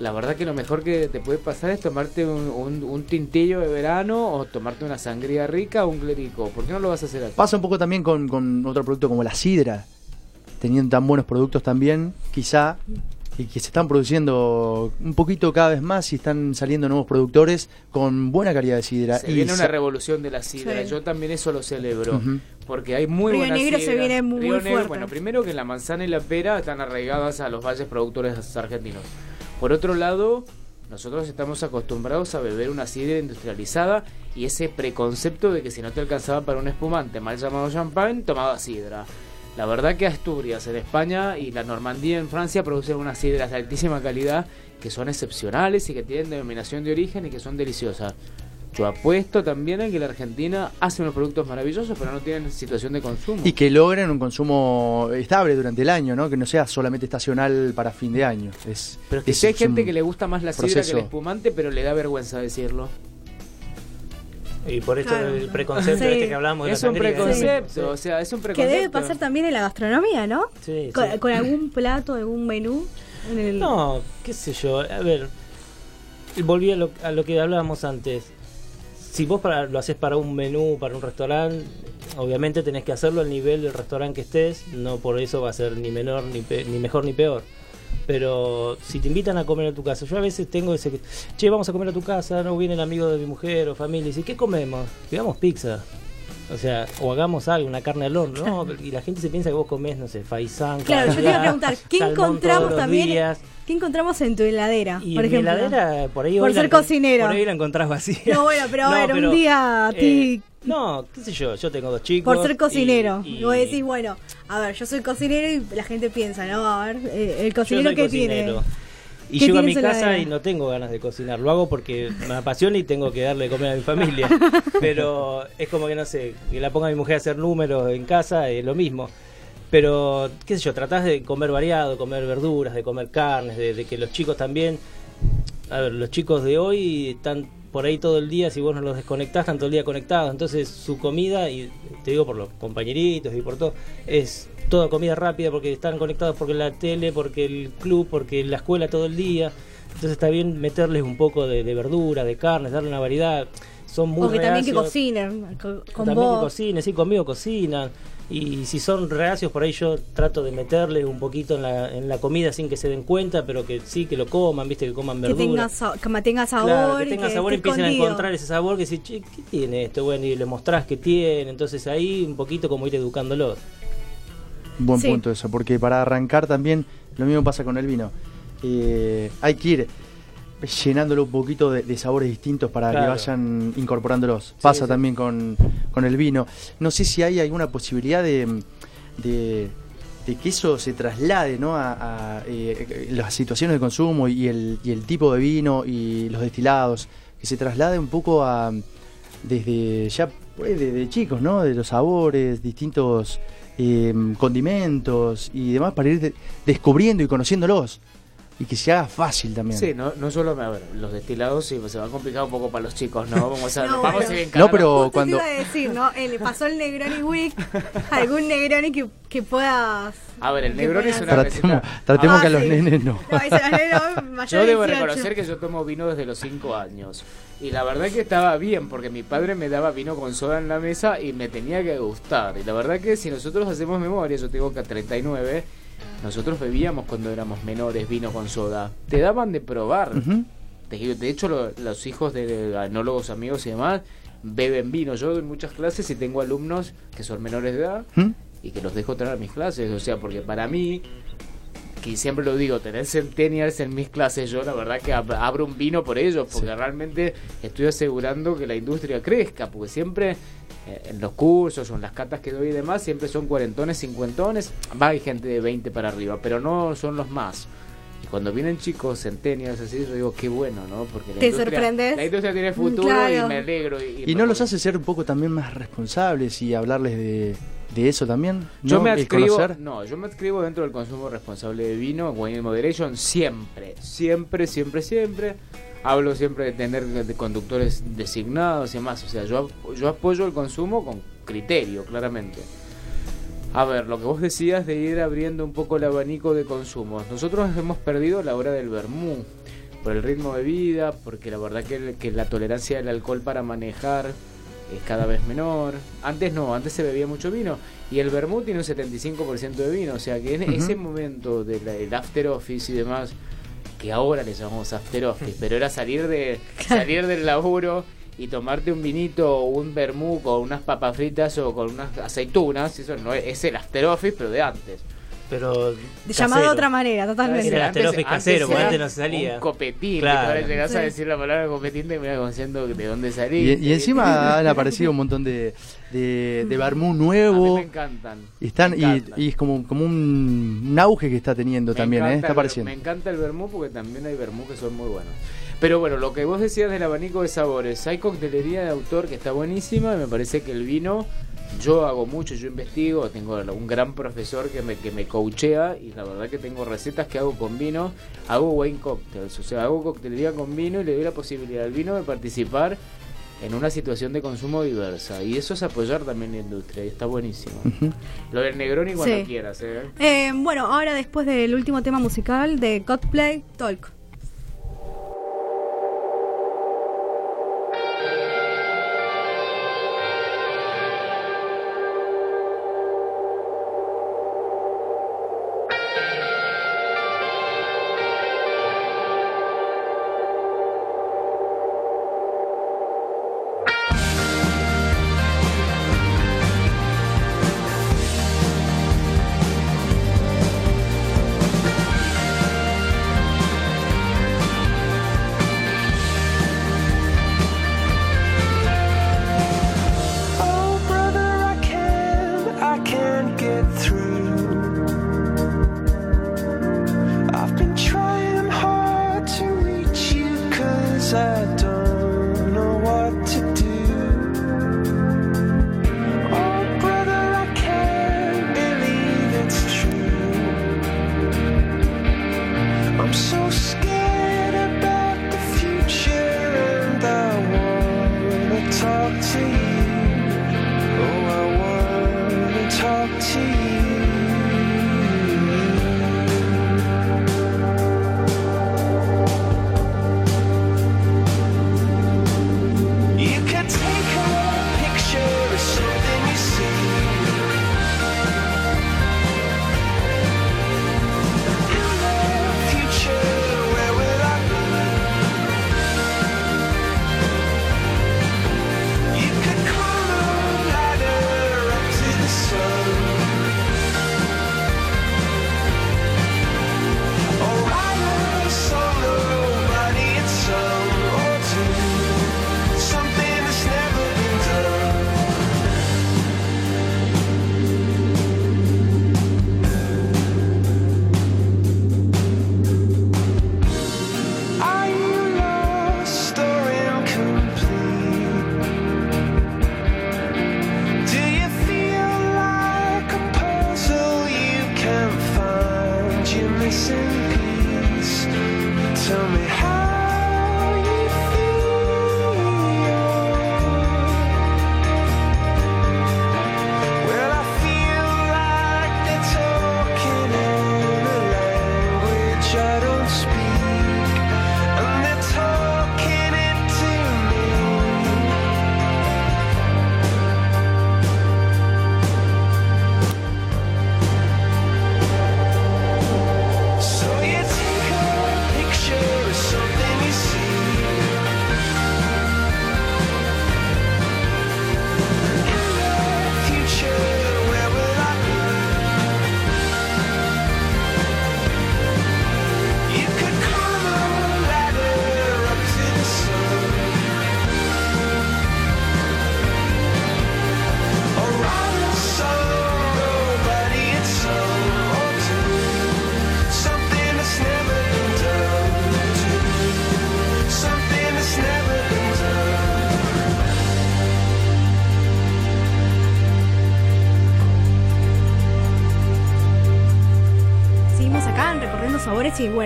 la verdad que lo mejor que te puede pasar es tomarte un, un- un tintillo de verano o tomarte una sangría rica o un clerico. ¿Por qué no lo vas a hacer aquí? Pasa un poco también con, con otro producto como la sidra, teniendo tan buenos productos también, quizá, y que se están produciendo un poquito cada vez más y están saliendo nuevos productores con buena calidad de sidra. Se y viene una revolución de la sidra. Sí. Yo también eso lo celebro. Porque hay muy Río buena Negro se viene muy Río Negro, fuerte. Bueno, primero que la manzana y la pera están arraigadas a los valles productores argentinos. Por otro lado, nosotros estamos acostumbrados a beber una sidra industrializada y ese preconcepto de que si no te alcanzaba para un espumante mal llamado champán, tomaba sidra. La verdad que Asturias en España y la Normandía en Francia producen unas sidras de altísima calidad que son excepcionales y que tienen denominación de origen y que son deliciosas. Yo apuesto también a que la Argentina hace unos productos maravillosos, pero no tienen situación de consumo. Y que logren un consumo estable durante el año, ¿no? Que no sea solamente estacional para fin de año. Es, Pero es que es- si hay es gente que le gusta más la sidra que el espumante, pero le da vergüenza decirlo. Y por eso Claro. el preconcepto Sí. este que hablamos de Es la un sangría. preconcepto, Sí. o sea, es un Que preconcepto. debe pasar también en la gastronomía, ¿no? Sí, Con, sí. con algún plato, algún menú. En el... No, qué sé yo. A ver, volví a lo, a lo que hablábamos antes. Si vos para, lo haces para un menú, para un restaurante, obviamente tenés que hacerlo al nivel del restaurante que estés. No por eso va a ser ni menor, ni, pe- ni mejor, ni peor. Pero si te invitan a comer a tu casa, yo a veces tengo ese che, vamos a comer a tu casa, no vienen amigos de mi mujer o familia, y dice, ¿qué comemos? Pidamos pizza. O sea, o hagamos algo, una carne al horno, ¿no? Y la gente se piensa que vos comés, no sé, faisán, Claro, yo te iba a preguntar, ¿qué encontramos también? días. ¿Qué encontramos en tu heladera, Y por en mi ejemplo? heladera, por ahí Por hoy la ser cocinero. Por ahí la encontrás vacía. No, bueno, pero a ver, un día a ti- eh, no, qué sé yo, yo tengo dos chicos. Por ser cocinero. y- Y, vos decís, bueno, a ver, yo soy cocinero y la gente piensa, ¿no? A ver, eh, el cocinero que cocinero. tiene. Y ¿Qué llego a mi casa y no tengo ganas de cocinar. Lo hago porque me apasiona y tengo que darle de comer a mi familia. Pero es como que no sé, que la ponga a mi mujer a hacer números en casa, es lo mismo. Pero, qué sé yo, tratás de comer variado, comer verduras, de comer carnes, de, de que los chicos también. A ver, los chicos de hoy están por ahí todo el día, si vos no los desconectás, están todo el día conectados. Entonces, su comida, y te digo por los compañeritos y por todo, es toda comida rápida porque están conectados porque la tele, porque el club, porque la escuela todo el día. Entonces, está bien meterles un poco de, de verdura, de carnes, darle una variedad. Son muy O que también que reacios. cocinen co- con También que vos. cocinen, sí, conmigo cocinan. Y si son reacios, por ahí yo trato de meterles un poquito en la, en la comida sin que se den cuenta, pero que sí, que lo coman, viste, que coman que verdura. tenga, sa- que mantenga sabor. Claro, que tenga que sabor empiecen a encontrar ese sabor que si, che, ¿qué tiene esto? Bueno, y le mostrás que tiene, entonces ahí un poquito como ir educándolos. Buen Sí. punto eso, porque para arrancar también lo mismo pasa con el vino. Eh, hay que ir llenándolo un poquito de, de sabores distintos para que vayan incorporándolos. Pasa sí. también con, con el vino. No sé si hay alguna posibilidad de, de, de que eso se traslade ¿no? a, a, eh, las situaciones de consumo y el, y el tipo de vino y los destilados, que se traslade un poco a desde ya pues, desde chicos, ¿no? De los sabores, distintos eh, condimentos y demás para ir de- descubriendo y conociéndolos y que se haga fácil también. Sí, no, no solo, a ver, los destilados sí, se va a complicar un poco para los chicos, ¿no? Vamos a, No, vamos bueno. a ir No, pero Justo cuando te iba a decir, ¿no? Eh, le pasó el Negroni Week. Algún Negroni que, que puedas. A ver, el Negroni es una tratemos, tratemos Ah, que a los sí. nenes no. Yo de debo 18. reconocer que yo tomo vino desde los 5 años. Y la verdad que estaba bien, porque mi padre me daba vino con soda en la mesa y me tenía que gustar. Y la verdad que si nosotros hacemos memoria, yo tengo que 39, nosotros bebíamos cuando éramos menores vino con soda. Te daban de probar. Ujú. De de hecho, lo- los hijos de enólogos amigos y demás beben vino. Yo doy muchas clases y tengo alumnos que son menores de edad ¿Mm? y que los dejo tener mis clases. O sea, porque para mí, que siempre lo digo, tener centennials en mis clases, yo la verdad que ab- abro un vino por ellos, porque realmente estoy asegurando que la industria crezca, porque siempre en los cursos o en las catas que doy y demás, siempre son cuarentones, cincuentones, va, hay gente de 20 para arriba, pero no son los más. Y cuando vienen chicos centennials así, yo digo, qué bueno, ¿no? Porque la Te industria- sorprendes. La industria tiene futuro claro. y me alegro. Y, ¿Y no los hace ser un poco también más responsables y hablarles de, de eso también? Yo ¿No? me El adscribo, no, yo me adscribo dentro del consumo responsable de vino, wine moderation, siempre, siempre, siempre, siempre. Hablo siempre de tener de conductores designados y demás. O sea, yo, yo apoyo el consumo con criterio, claramente. A ver, lo que vos decías de ir abriendo un poco el abanico de consumos. Nosotros hemos perdido la hora del vermú por el ritmo de vida, porque la verdad que, que la tolerancia del alcohol para manejar es cada vez menor. Antes no, antes se bebía mucho vino y el vermú tiene un 75% de vino, o sea que en ese momento del after office y demás, que ahora le llamamos after office, pero era salir de salir del laburo y tomarte un vinito o un vermú con unas papas fritas o con unas aceitunas, eso no es, es el after office pero de antes. Pero. Llamado de otra manera, totalmente. Era el after office casero, porque era antes no se salía. Un copetín, Claro. que ahora llegás a Sí. decir la palabra copetín te miras como diciendo de dónde Y, salí. y encima han aparecido un montón de, de, de vermú A mí nuevo. me encantan. Y, están, me y, encantan. y es como, como un, un auge que está teniendo Me también, ¿eh? está el apareciendo. Me encanta el vermú porque también hay vermú que son muy buenos. Pero bueno, lo que vos decías del abanico de sabores, hay coctelería de autor que está buenísima y me parece que el vino, yo hago mucho, yo investigo, tengo un gran profesor que me, que me coachea y la verdad que tengo recetas que hago con vino, hago wine cocktails, o sea, hago coctelería con vino y le doy la posibilidad al vino de participar en una situación de consumo diversa y eso es apoyar también la industria y está buenísimo. Lo del Negroni cuando Sí. quieras, ¿eh? Eh, bueno, ahora después del último tema musical de Godplay, Talk.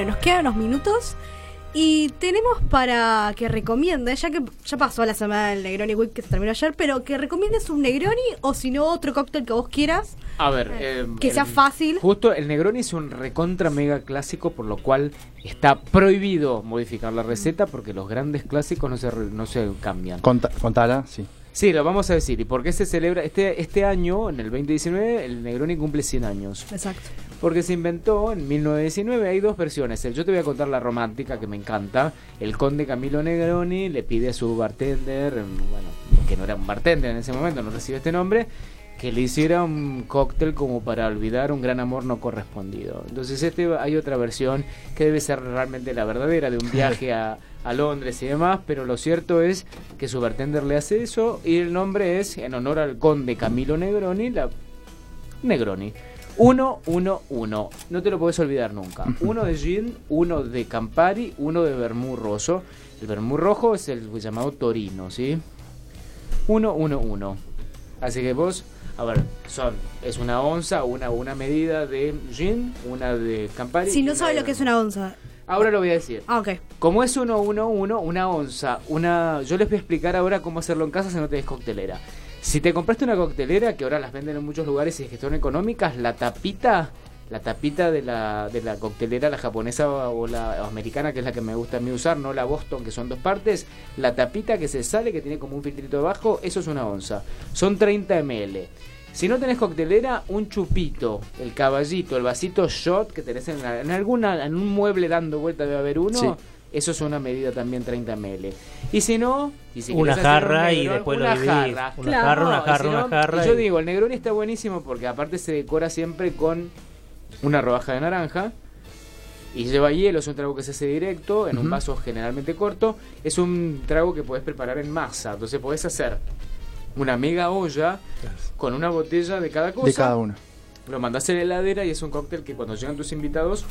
Bueno, nos quedan unos minutos. Y tenemos para que recomiende, ya que ya pasó la semana del Negroni Week que se terminó ayer, pero que recomiendes un Negroni o si no otro cóctel que vos quieras. A ver, eh, Que sea el- fácil. Justo el Negroni es un recontra mega clásico, por lo cual está prohibido modificar la receta porque los grandes clásicos no se, no se cambian. Conta- contala, sí. Sí, lo vamos a decir. ¿Y por qué se celebra? Este, este año, en el 2019, el Negroni cumple 100 años. Exacto. Porque se inventó en 1919, hay dos versiones. Yo te voy a contar la romántica que me encanta. El conde Camilo Negroni le pide a su bartender, bueno, que no era un bartender en ese momento, no recibe este nombre, que le hiciera un cóctel como para olvidar un gran amor no correspondido. Entonces este hay otra versión que debe ser realmente la verdadera de un viaje a, a Londres y demás, pero lo cierto es que su bartender le hace eso y el nombre es en honor al conde Camilo Negroni, la Negroni. 1, 1, 1. No te lo puedes olvidar nunca. Uno de gin, uno de Campari, uno de vermú roso. El vermú rojo es el llamado Torino, ¿sí? 1, 1, 1. Así que vos, a ver, son, es una onza, una, una medida de gin, una de Campari. Si no sabes lo que es una onza. Ahora lo voy a decir. Ah, ok. Como es 1, 1, 1, una onza, una... Yo les voy a explicar ahora cómo hacerlo en casa si no tenés coctelera. Si te compraste una coctelera, que ahora las venden en muchos lugares y es que son económicas, la tapita, la tapita de la, de la coctelera, la japonesa o la americana, que es la que me gusta a mí usar, no la Boston, que son dos partes, la tapita que se sale, que tiene como un filtrito abajo, eso es una onza. Son 30 ml. Si no tenés coctelera, un chupito, el caballito, el vasito shot que tenés en, la- en alguna, en un mueble dando vuelta debe haber uno. Sí. Eso es una medida también 30 ml. Y si no, y si Una un jarra y después lo una dividís. jarra. Una Claro. jarra, una jarra, si una jarra. y yo y- digo, el Negroni está buenísimo porque aparte se decora siempre con una rodaja de naranja. Y lleva hielo, es un trago que se hace directo, en un vaso generalmente corto. Es un trago que podés preparar en masa. Entonces podés hacer una mega olla con una botella de cada cosa. De cada uno. Lo mandás en la heladera y es un cóctel que cuando llegan tus invitados.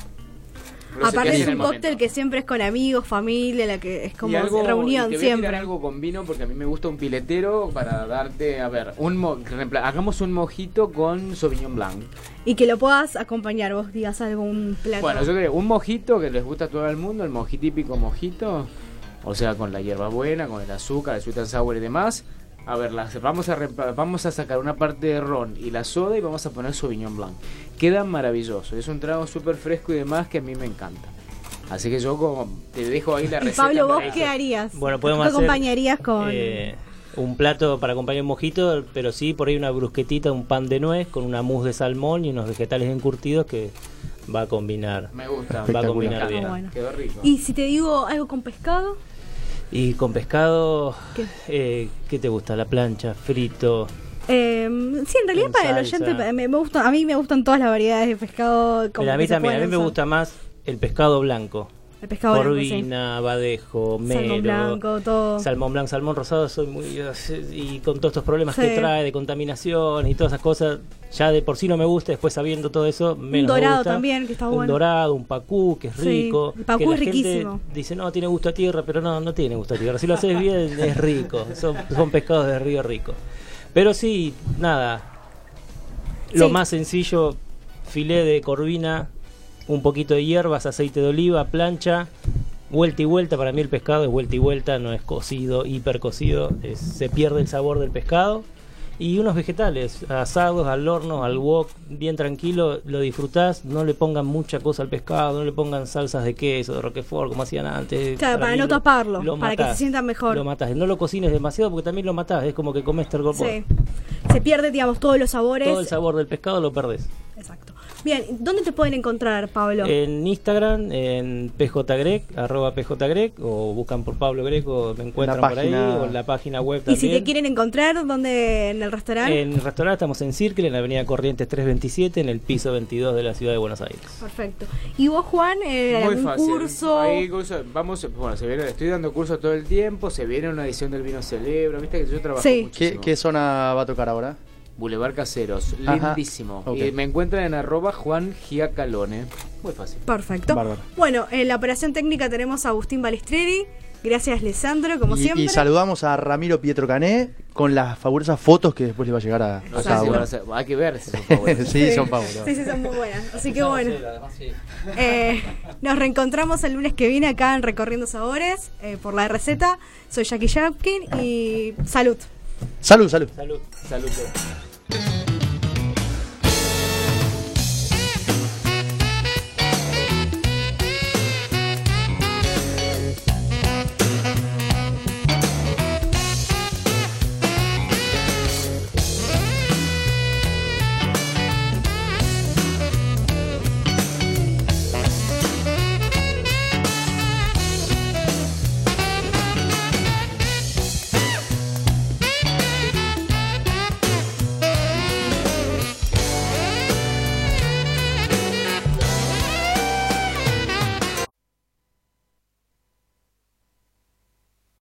Aparte es un cóctel momento. que siempre es con amigos, familia, la que es como Y algo- reunión y te voy a tirar siempre. algo con vino porque a mí me gusta un piletero para darte, a ver, un mo- hagamos un mojito con Sauvignon Blanc. Y que lo puedas acompañar, vos digas algún plato. Bueno, yo digo, un mojito que les gusta a todo el mundo, el moji típico mojito, o sea, con la hierbabuena, con el azúcar, el sweet and sour y demás. A ver, las- vamos, a vamos a sacar una parte de ron y la soda y vamos a poner Sauvignon Blanc. Queda maravilloso, es un trago súper fresco y demás que a mí me encanta. Así que yo como te dejo ahí la y receta. Pablo, ¿vos qué harías? Bueno, podemos ¿Qué hacer, acompañarías con...? eh, un plato para acompañar un mojito, pero sí por ahí una brusquetita, un pan de nuez con una mousse de salmón y unos vegetales encurtidos que va a combinar. Me gusta. Va a combinar bien. bueno. Quedó rico. Y si te digo algo con pescado, Y con pescado, ¿Qué? eh, ¿qué te gusta? La plancha, frito. eh, sí, en realidad para el oyente me, me gusta, a mí me gustan todas las variedades de pescado. como Mira, a mí también, a mí me usar. gusta más el pescado blanco. El pescado blanco, sí. Corvina, badejo, mero. Salmón blanco, todo. Salmón blanco, salmón rosado, soy muy. Y con todos estos problemas Sí. que trae de contaminación y todas esas cosas, ya de por sí no me gusta, después sabiendo todo eso, menos me dorado gusta. también, que está un bueno. dorado, un pacú, que es Sí, rico. el pacú que la es gente riquísimo. Dice, no, tiene gusto a tierra, pero no, no tiene gusto a tierra. Si lo haces bien, es rico. Son, son pescados de río rico. Pero sí, nada. Lo más sencillo, filé de corvina, un poquito de hierbas, aceite de oliva, plancha, vuelta y vuelta. Para mí el pescado es vuelta y vuelta, no es cocido, hiper cocido. es- se pierde el sabor del pescado. Y unos vegetales, asados al horno, al wok, bien tranquilo, lo disfrutás. No le pongan mucha cosa al pescado, no le pongan salsas de queso, de roquefort, como hacían antes. Claro, para no lo- taparlo, lo para que se sienta mejor. Lo matás. No lo cocines demasiado porque también lo matás. Es como que comes tergopor. Sí. Se pierde, digamos, todos los sabores. Todo el sabor del pescado lo perdés. Exacto. Bien, ¿dónde te pueden encontrar, Pablo? En Instagram, en pjgrec, arroba pjgrec, o buscan por Pablo Greco, me encuentran por ahí, o en la página web y también. si te quieren encontrar, ¿dónde? ¿En el restaurante? En el restaurante estamos en Circle, en la avenida Corrientes 327, en el piso 22 de la ciudad de Buenos Aires. Perfecto. ¿Y vos, Juan, eh, Muy algún fácil. curso? Curso- vamos, bueno, se viene, estoy dando cursos todo el tiempo, se viene una edición del vino celebro, viste que yo trabajo Sí. ¿Qué, qué zona va a tocar ahora? Boulevard Caseros, Ajá. lindísimo. Ok. Y me encuentran en arroba Juan Giacalone. Muy fácil. Perfecto. Bárbaro. Bueno, en la operación técnica tenemos a Agustín Balistreri. Gracias, Lisandro, como y, siempre. y saludamos a Ramiro Pietro Cané con las fabulosas fotos que después le va a llegar a, No a cada uno. a hay que ver si son favoritos. sí, son fabulosas. Sí, sí, son muy buenas. Así que bueno. Eh, nos reencontramos el lunes que viene acá en Recorriendo Sabores eh, por la receta. Soy Jackie Japkin y salud. Salud, salud. Salud. Salud. Thank you.